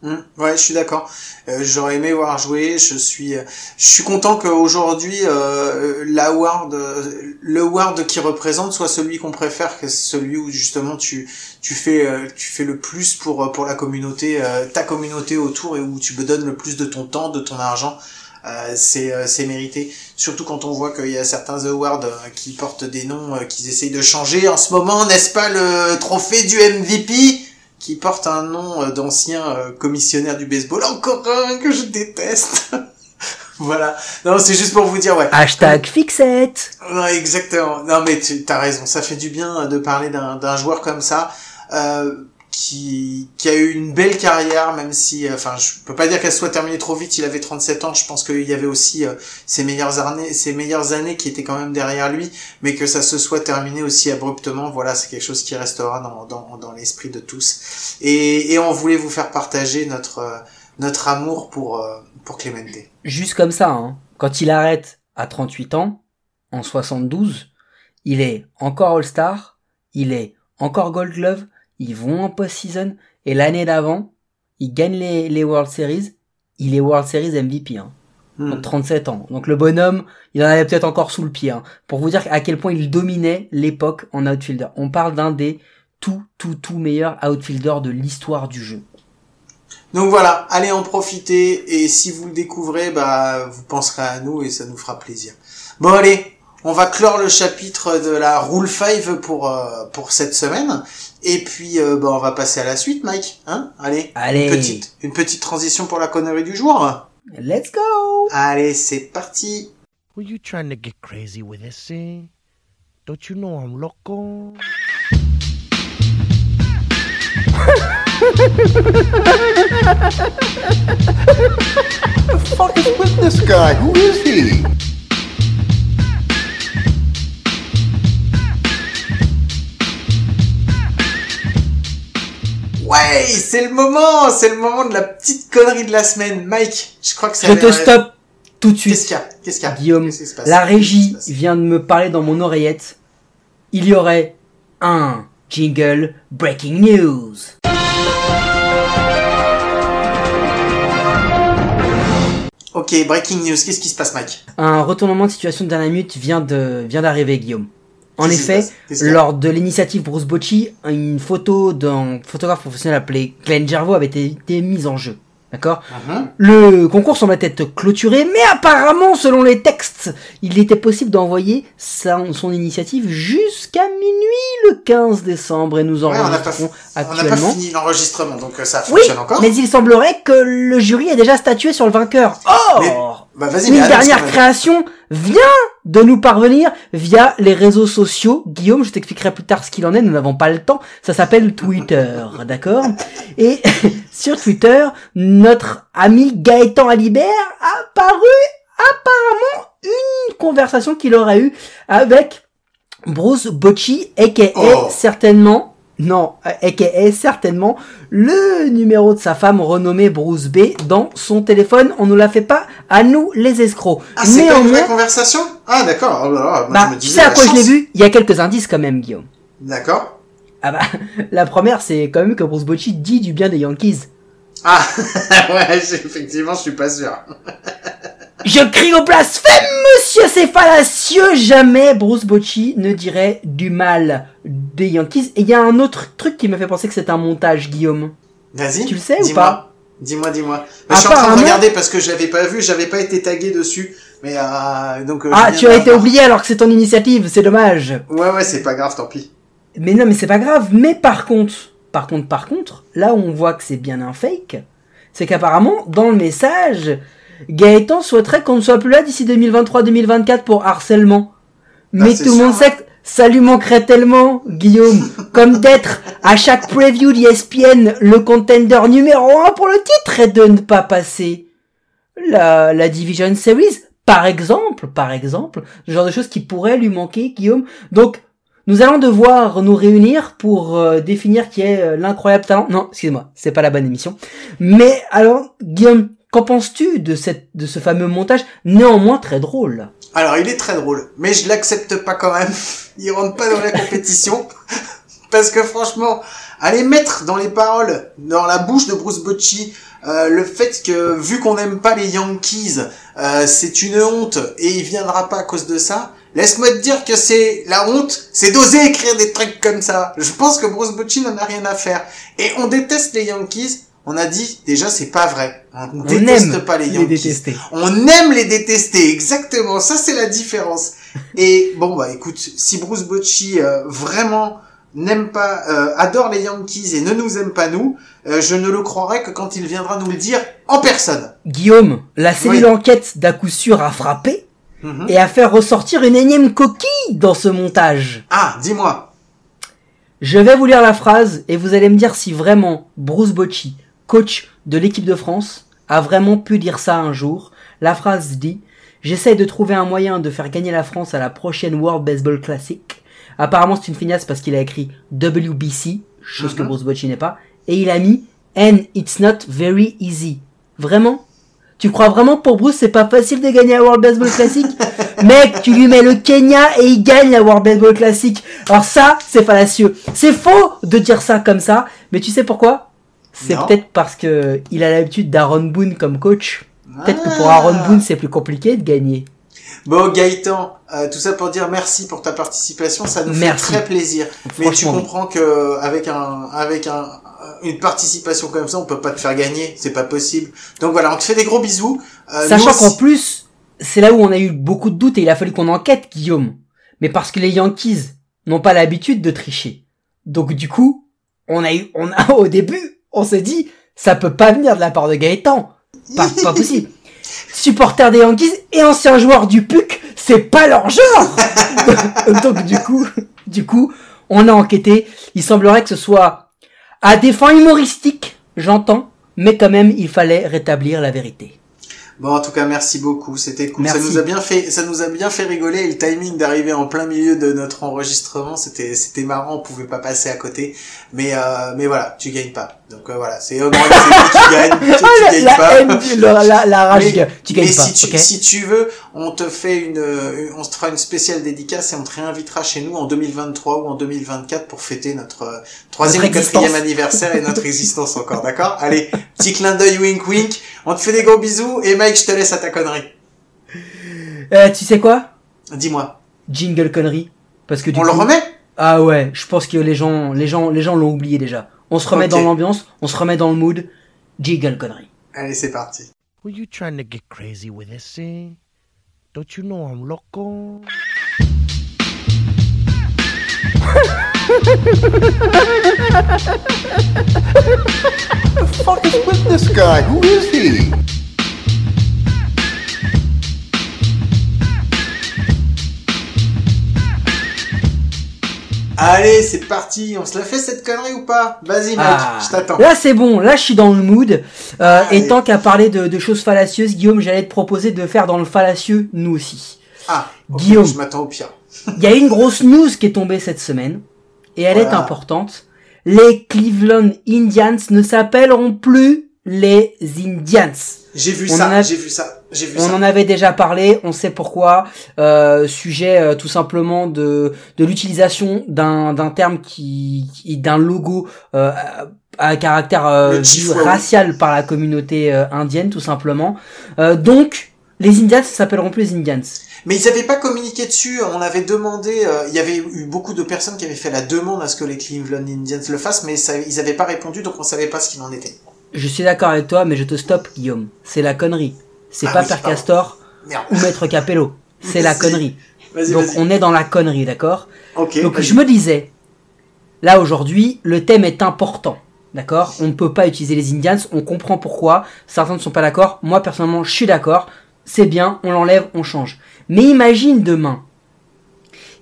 Hum, ouais, je suis d'accord. Euh, J'aurais aimé voir jouer. Je suis, euh, je suis content qu'aujourd'hui euh, l'award, euh, le award qui représente soit celui qu'on préfère, que celui où justement tu, tu fais, euh, tu fais le plus pour euh, pour la communauté, ta communauté autour et où tu me donnes le plus de ton temps, de ton argent. C'est c'est mérité. Surtout quand on voit qu'il y a certains awards qui portent des noms qu'ils essayent de changer en ce moment, n'est-ce pas le trophée du MVP qui porte un nom euh, d'ancien euh, commissionnaire du baseball, encore un que je déteste. [LAUGHS] voilà. Non, c'est juste pour vous dire, ouais. Hashtag Fixette. Ouais, exactement. Non, mais tu as raison. Ça fait du bien de parler d'un d'un joueur comme ça, euh, qui, qui a eu une belle carrière, même si, euh, enfin, je peux pas dire qu'elle soit terminée trop vite. Il avait 37 ans. Je pense qu'il y avait aussi euh, ses meilleures années, ses meilleures années qui étaient quand même derrière lui, mais que ça se soit terminé aussi abruptement. Voilà, c'est quelque chose qui restera dans, dans, dans l'esprit de tous. Et, et on voulait vous faire partager notre, euh, notre amour pour, euh, pour Clemente. Juste comme ça, hein. Quand il arrête à 38 ans, en 72, il est encore All-Star, il est encore Gold Glove, ils vont en post-season, et l'année d'avant, il gagne les, les World Series, il est World Series MVP, hein. Hmm. Donc 37 ans. Donc le bonhomme, il en avait peut-être encore sous le pied, hein, pour vous dire à quel point il dominait l'époque en outfielder. On parle d'un des tout, tout, tout meilleurs outfielders de l'histoire du jeu. Donc voilà, allez en profiter et si vous le découvrez, bah vous penserez à nous et ça nous fera plaisir. Bon allez, on va clore le chapitre de la Rule 5 pour euh, pour cette semaine et puis euh, bah on va passer à la suite, Mike. Hein? Allez, Allez. Une petite une petite transition pour la connerie du jour. Let's go! Allez, c'est parti. Were you trying to get crazy with this thing? Don't you know I'm loco? fuck is with this guy? Who is he? Ouais, c'est le moment, c'est le moment de la petite connerie de la semaine. Mike, je crois que ça Je te stoppe tout de Qu'est-ce suite. qu'il y a? Qu'est-ce qu'il y a? Guillaume, Qu'est-ce passe? la Qu'est-ce régie vient de me parler dans mon oreillette. Il y aurait un jingle breaking news. Ok, breaking news, qu'est-ce qui se passe, Mike? Un retournement de situation de dernière minute vient de vient d'arriver, Guillaume. En effet, lors de l'initiative Bruce Bocci, une photo d'un photographe professionnel appelé Glenn Gervaux avait été, mise en jeu. D'accord? Mhm. Le concours semblait être clôturé, mais apparemment, selon les textes, il était possible d'envoyer son initiative jusqu'à minuit le 15 décembre et nous Ouais, on n'a pas, enregistrons on n'a pas actuellement. fini l'enregistrement, donc euh, ça Oui, fonctionne encore. mais il semblerait que le jury ait déjà statué sur le vainqueur. Or, Bah vas-y, une dernière création vient de nous parvenir via les réseaux sociaux. Guillaume, je t'expliquerai plus tard ce qu'il en est, nous n'avons pas le temps. Ça s'appelle Twitter, [LAUGHS] d'accord? Et [LAUGHS] sur Twitter, notre ami Gaëtan Alibert a paru apparemment une conversation qu'il aurait eue avec Bruce Bocci, aka Oh. certainement, non, aka certainement le numéro de sa femme renommée Bruce B dans son téléphone. On nous la fait pas à nous les escrocs. Ah, c'est pas une vraie conversation? Ah, d'accord. Oh là là, moi, bah, je me tu sais à quoi je l'ai vu? Il y a quelques indices quand même, Guillaume. D'accord. Ah bah, [LAUGHS] la première, c'est quand même que Bruce Bocci dit du bien des Yankees. Ah, [LAUGHS] ouais, effectivement, je suis pas sûr. [LAUGHS] Je crie au blasphème, monsieur, c'est fallacieux. Jamais Bruce Bocci ne dirait du mal des Yankees. Et il y a un autre truc qui me fait penser que c'est un montage, Guillaume. Vas-y. Tu le sais ou pas Dis-moi, dis-moi. Bah, je suis en train de regarder parce que j'avais pas vu, j'avais pas été tagué dessus. Mais euh, donc. euh, Ah, je tu as été oublié alors que c'est ton initiative, c'est dommage. Ouais, ouais, c'est pas grave, tant pis. Mais non, mais c'est pas grave. Mais par contre, par contre, par contre, là où on voit que c'est bien un fake, c'est qu'apparemment, dans le message, Gaëtan souhaiterait qu'on ne soit plus là d'ici 2023-2024 pour harcèlement. Mais Ah, c'est tout le monde sait que ça lui manquerait tellement, Guillaume, [LAUGHS] comme d'être à chaque preview d'ESPN le contender numéro un pour le titre et de ne pas passer la, la Division Series, par exemple, par exemple, ce genre de choses qui pourraient lui manquer, Guillaume. Donc, nous allons devoir nous réunir pour euh, définir qui est euh, l'incroyable talent. Non, excuse-moi, c'est pas la bonne émission. Mais alors, Guillaume, qu'en penses-tu de cette, de ce fameux montage, néanmoins très drôle? Alors, il est très drôle, mais je l'accepte pas quand même. [LAUGHS] Il rentre pas dans la compétition. [LAUGHS] Parce que franchement, aller mettre dans les paroles, dans la bouche de Bruce Bocci, euh, le fait que, vu qu'on n'aime pas les Yankees, euh, c'est une honte et il viendra pas à cause de ça, laisse-moi te dire que c'est la honte, c'est d'oser écrire des trucs comme ça. Je pense que Bruce Bocci n'en a rien à faire. Et on déteste les Yankees, on a dit, déjà, c'est pas vrai. On, On déteste aime pas les les Yankees. détester. On aime les détester, exactement. Ça, c'est la différence. Et bon, bah écoute, si Bruce Bocci euh, vraiment n'aime pas, euh, adore les Yankees et ne nous aime pas nous, euh, je ne le croirai que quand il viendra nous le dire en personne. Guillaume, la cellule Oui. enquête d'à coup sûr a frappé Mhm. et a fait ressortir une énième coquille dans ce montage. Ah, dis-moi. Je vais vous lire la phrase et vous allez me dire si vraiment Bruce Bocci, coach de l'équipe de France, a vraiment pu dire ça un jour. La phrase dit J'essaie de trouver un moyen de faire gagner la France à la prochaine World Baseball Classic. Apparemment, c'est une finasse parce qu'il a écrit WBC, chose que Mhm. Bruce Bocci n'est pas, et il a mis And it's not very easy. Vraiment? Tu crois vraiment pour Bruce c'est pas facile de gagner la World Baseball Classic? [LAUGHS] Mec, tu lui mets le Kenya et il gagne la World Baseball Classic. Alors ça, c'est fallacieux. C'est faux de dire ça comme ça, mais tu sais pourquoi? C'est peut-être parce que il a l'habitude d'Aaron Boone comme coach. Peut-être que pour. Aaron Boone, c'est plus compliqué de gagner. Bon, Gaëtan, euh, tout ça pour dire merci pour ta participation, ça nous Merci. fait très plaisir. Mais tu oui. comprends que avec un, avec un, une participation comme ça, on peut pas te faire gagner, c'est pas possible. Donc voilà, on te fait des gros bisous. Euh, Sachant qu'en plus, c'est là où on a eu beaucoup de doutes et il a fallu qu'on enquête, Guillaume. Mais parce que les Yankees n'ont pas l'habitude de tricher. Donc du coup, on a eu, on a, [LAUGHS] au début, on s'est dit, ça peut pas venir de la part de Gaëtan. Pas, pas [LAUGHS] possible. Supporter des Yankees et ancien joueur du PUC, c'est pas leur genre! [LAUGHS] Donc du coup, du coup, on a enquêté. Il semblerait que ce soit à des fins humoristiques, j'entends, mais quand même, il fallait rétablir la vérité. Bon, en tout cas, merci beaucoup. C'était cool. Ça nous a bien fait, ça nous a bien fait rigoler. Et le timing d'arriver en plein milieu de notre enregistrement, c'était, c'était marrant. On pouvait pas passer à côté. Mais, euh, mais voilà, tu gagnes pas. Donc euh, voilà, c'est Ogre, c'est lui qui gagne. [LAUGHS] Tu, tu gagnes la, pas. haine la, la, la rage, Mais, tu gagnes mais pas. si tu, si tu veux, on te fait une, euh, on se fera une spéciale dédicace et on te réinvitera chez nous en 2023 ou en 2024 pour fêter notre euh, troisième ou Notre quatrième anniversaire et notre [LAUGHS] existence encore, d'accord? Allez, petit clin d'œil wink wink. On te fait des gros bisous et Mike, je te laisse à ta connerie. Euh, tu sais quoi? Dis-moi. Jingle connerie. Parce que du On coup, le remet? Ah ouais, je pense que les gens, les gens, les gens l'ont oublié déjà. On se remet dans l'ambiance, on se remet dans le mood. Jingle connerie. Allez, c'est parti. Were you trying to get crazy with this thing? Don't you know I'm loco? fuck is with this guy? Who is he? Allez, c'est parti. On se la fait cette connerie ou pas? Vas-y, Mike, Ah. je t'attends. Là c'est bon, là je suis dans le mood. Euh, et tant qu'à parler de, de choses fallacieuses, Guillaume, j'allais te proposer de faire dans le fallacieux nous aussi. Ah, Guillaume. je m'attends au pire. Il y a une grosse news qui est tombée cette semaine et elle est importante. Les Cleveland Indians ne s'appelleront plus les Indians. J'ai vu On ça, a- j'ai vu ça, vu On ça. en avait déjà parlé, on sait pourquoi. Euh, sujet euh, tout simplement de de l'utilisation d'un d'un terme qui, qui- d'un logo euh, à, à caractère euh, racial par la communauté euh, indienne tout simplement. Euh, donc les Indians s'appelleront plus les Indians. Mais ils avaient pas communiqué dessus. On avait demandé. euh, il y avait eu beaucoup de personnes qui avaient fait la demande à ce que les Cleveland Indians le fassent, mais ça, ils avaient pas répondu, donc on savait pas ce qu'il en était. Je suis d'accord avec toi, mais je te stoppe Guillaume. C'est la connerie. C'est Ah pas oui, Père. Castor Merde. ou Maître Capello. C'est la [LAUGHS] connerie. Donc on est dans la connerie, d'accord. Donc je me disais, là aujourd'hui, le thème est important. D'accord On ne peut pas utiliser les Indians, on comprend pourquoi. Certains ne sont pas d'accord. Moi personnellement, je suis d'accord. C'est bien, on l'enlève, on change. Mais imagine demain.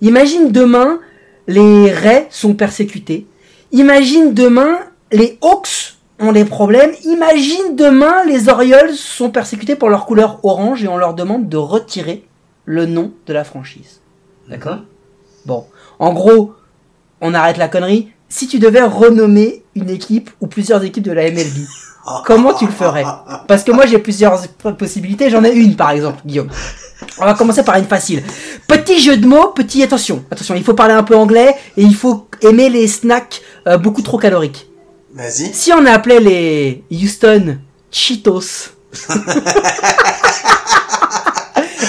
Imagine demain, les Rays sont persécutés. Imagine demain, les Hawks ont des problèmes. Imagine demain, les Orioles sont persécutés pour leur couleur orange et on leur demande de retirer le nom de la franchise. D'accord Bon, en gros, on arrête la connerie. Si tu devais renommer une équipe ou plusieurs équipes de la MLB, [LAUGHS] comment tu le ferais? Parce que moi j'ai plusieurs possibilités, j'en ai une par exemple, Guillaume. On va commencer par une facile. Petit jeu de mots, petit attention. Attention, il faut parler un peu anglais et il faut aimer les snacks euh, beaucoup trop caloriques. Vas-y. Si on appelait les Houston Cheetos. [LAUGHS]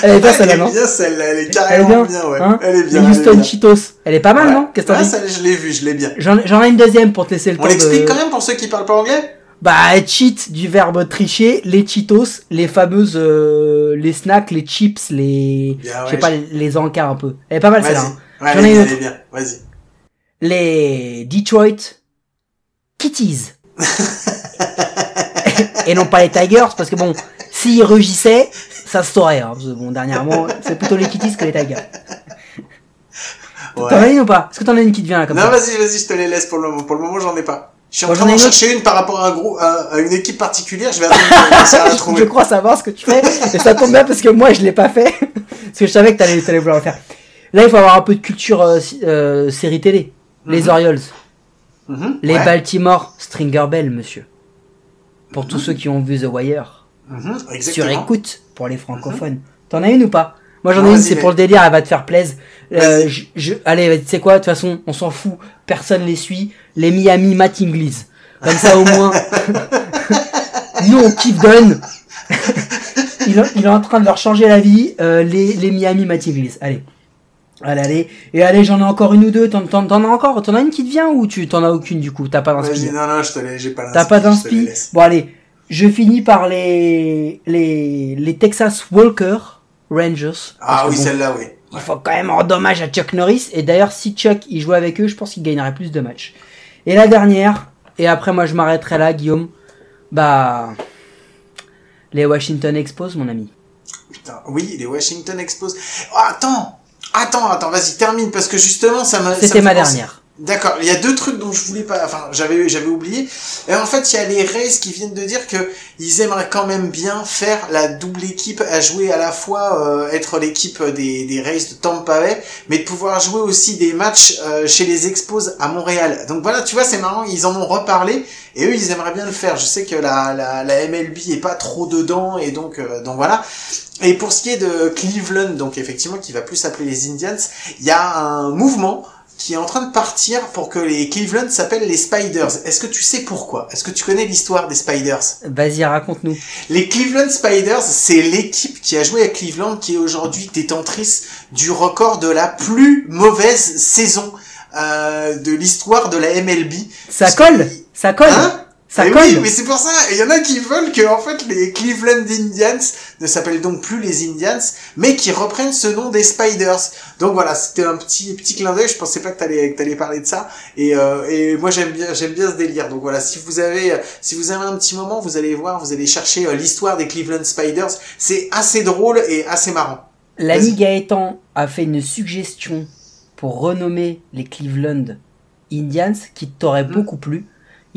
Elle est bien celle-là, elle est non bien celle-là, elle est Elle carrément bien, ouais. hein elle est bien. Les elle est Houston bien. Cheetos. Elle est pas mal, Ouais. non Qu'est-ce que t'en Ah, dis je l'ai vu, je l'ai bien. J'en j'en ai une deuxième pour te laisser le On temps l'explique de... quand même pour ceux qui parlent pas anglais Bah, cheat du verbe tricher, les Cheetos, les fameuses, euh, les snacks, les chips, les, Bien, je sais pas, je- les, encas un peu. Elle est pas mal celle-là. hein. Ouais, J'en elle ai une autre. elle bien. Vas-y. Les Detroit Kitties. Et non pas les Tigers, parce que bon, s'ils rugissaient, ça se saurait. Hein, bon, dernièrement, c'est plutôt les Kitties que les Tigers. Ouais. T'en as une ou pas? Est-ce que t'en as une qui te vient là comme Non, vas-y, vas-y, je te les laisse pour le moment. Pour le moment, j'en ai pas. Je suis en Moi, train d'en chercher une par rapport à un groupe, à, à une équipe particulière. Je vais attendre de la [LAUGHS] je trouver. crois savoir ce que tu fais et ça tombe bien parce que moi je l'ai pas fait [LAUGHS] parce que je savais que t'allais allais vouloir le faire. Là il faut avoir un peu de culture euh, euh, série télé. Les Orioles, Mhm, les ouais. Baltimore Stringer Bell, monsieur. Pour tous ceux qui ont vu The Wire, Mhm, sur écoute pour les francophones. T'en as une ou pas? Moi j'en ai une, c'est pour le délire, elle va te faire plaisir. Euh, je, je- allez, tu sais quoi, de toute façon, on s'en fout, personne les suit. Les Miami Mattinglis. Comme ça au moins. [LAUGHS] Nous on kiffe il, est- il est en train de leur changer la vie, euh, les, les Miami Mattinglis. Allez. Allez, allez. Et allez, j'en ai encore une ou deux. T'en, t'en, t'en as encore? T'en as une qui te vient ou tu t'en as aucune du coup? T'as pas d'inspi? Non, non, je te l'ai, j'ai pas T'as pas d'inspi, d'inspi. Bon allez, je finis par les les les Texas Walker Rangers. Ah oui, bon, celle-là, oui. Il faut quand même rendre hommage à Chuck Norris. Et d'ailleurs, si Chuck il jouait avec eux, je pense qu'il gagnerait plus de matchs. Et la dernière, et après moi je m'arrêterai là, Guillaume. Bah les Washington Expos, mon ami. Putain, oui, les Washington Expos. Oh, attends, attends, attends, vas-y, termine parce que justement, ça m'a. C'était ma dernière. D'accord, il y a deux trucs dont je voulais pas, enfin j'avais j'avais oublié. Et en fait, il y a les Rays qui viennent de dire que ils aimeraient quand même bien faire la double équipe à jouer à la fois euh, être l'équipe des des Rays de Tampa Bay, mais de pouvoir jouer aussi des matchs euh, chez les Expos à Montréal. Donc voilà, tu vois, c'est marrant, ils en ont reparlé et eux ils aimeraient bien le faire. Je sais que la la, la MLB est pas trop dedans et donc euh, donc voilà. Et pour ce qui est de Cleveland, donc effectivement qui va plus s'appeler les Indians, il y a un mouvement qui est en train de partir pour que les Cleveland s'appellent les Spiders. Est-ce que tu sais pourquoi? Est-ce que tu connais l'histoire des Spiders? Vas-y, raconte-nous. Les Cleveland Spiders, c'est l'équipe qui a joué à Cleveland qui est aujourd'hui détentrice du record de la plus mauvaise saison euh, de l'histoire de la MLB. Ça Parce colle que- Ça colle? Hein? Ça mais oui, mais c'est pour ça. Il y en a qui veulent que en fait les Cleveland Indians ne s'appellent donc plus les Indians, mais qui reprennent ce nom des Spiders. Donc voilà, c'était un petit petit clin d'œil. Je pensais pas que t'allais que t'allais parler de ça. Et, euh, et moi j'aime bien j'aime bien ce délire. Donc voilà, si vous avez si vous avez un petit moment, vous allez voir, vous allez chercher euh, l'histoire des Cleveland Spiders. C'est assez drôle et assez marrant. L'ami. Gaëtan a fait une suggestion pour renommer les Cleveland Indians qui t'aurait Hmm. beaucoup plu.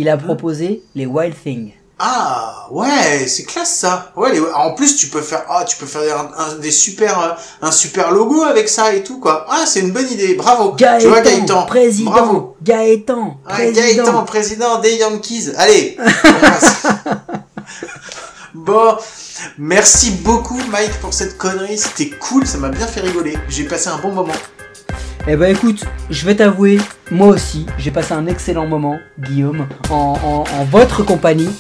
Il a proposé les Wild Things. Ah ouais, c'est classe ça. Ouais, les- en plus tu peux faire ah tu peux faire un, un- des super euh, un super logo avec ça et tout quoi. Ah c'est une bonne idée. Bravo. tu vois Gaëtan, Gaëtan. président, Bravo. Gaëtan, Ouais, président. Gaëtan, président des Yankees. Allez. [LAUGHS] bon, merci beaucoup Mike pour cette connerie. C'était cool, ça m'a bien fait rigoler. J'ai passé un bon moment. Eh ben écoute, je vais t'avouer, moi aussi, j'ai passé un excellent moment, Guillaume, en, en- en votre compagnie,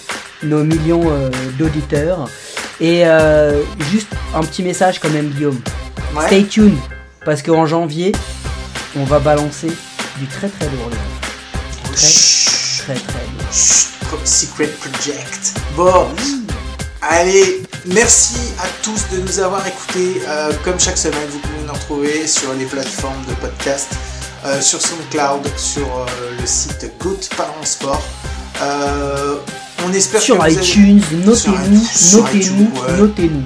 nos millions euh, d'auditeurs. Et euh, juste un petit message quand même, Guillaume. Ouais. Stay tuned, parce qu'en janvier, on va balancer du très très lourd. Très très très lourd. Secret Project. Bon, allez, merci à tous de nous avoir écoutés. Euh, comme chaque semaine, vous pouvez nous retrouver sur les plateformes de podcast, euh, sur SoundCloud, sur euh, le site Goat Parents Sport. On espère Sur que avez- iTunes, Sur notez-nous, notez-nous, notez-nous.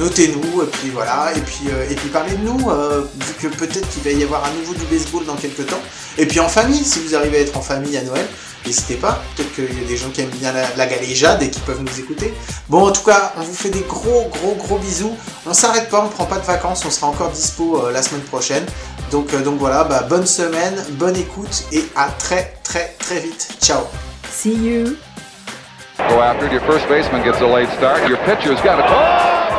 Notez-nous, et puis voilà, et puis, euh, et puis parlez de nous, euh, vu que peut-être qu'il va y avoir à nouveau du baseball dans quelques temps. Et puis en famille, si vous arrivez à être en famille à Noël, n'hésitez pas, peut-être qu'il y a des gens qui aiment bien la, la galéjade et qui peuvent nous écouter. Bon, en tout cas, on vous fait des gros, gros, gros bisous. On s'arrête pas, on prend pas de vacances, on sera encore dispo euh, la semaine prochaine. Donc, euh, donc voilà, bah, bonne semaine, bonne écoute, et à très, très, très vite. Ciao See you. Go after it. Your first baseman gets a late start. Your pitcher's got a. Oh!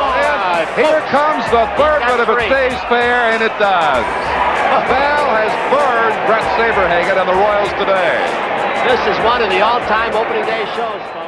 Here comes the third, but if it stays fair, and it does. Bell has burned Brett Saberhagen and the Royals today. This is one of the all-time opening day shows.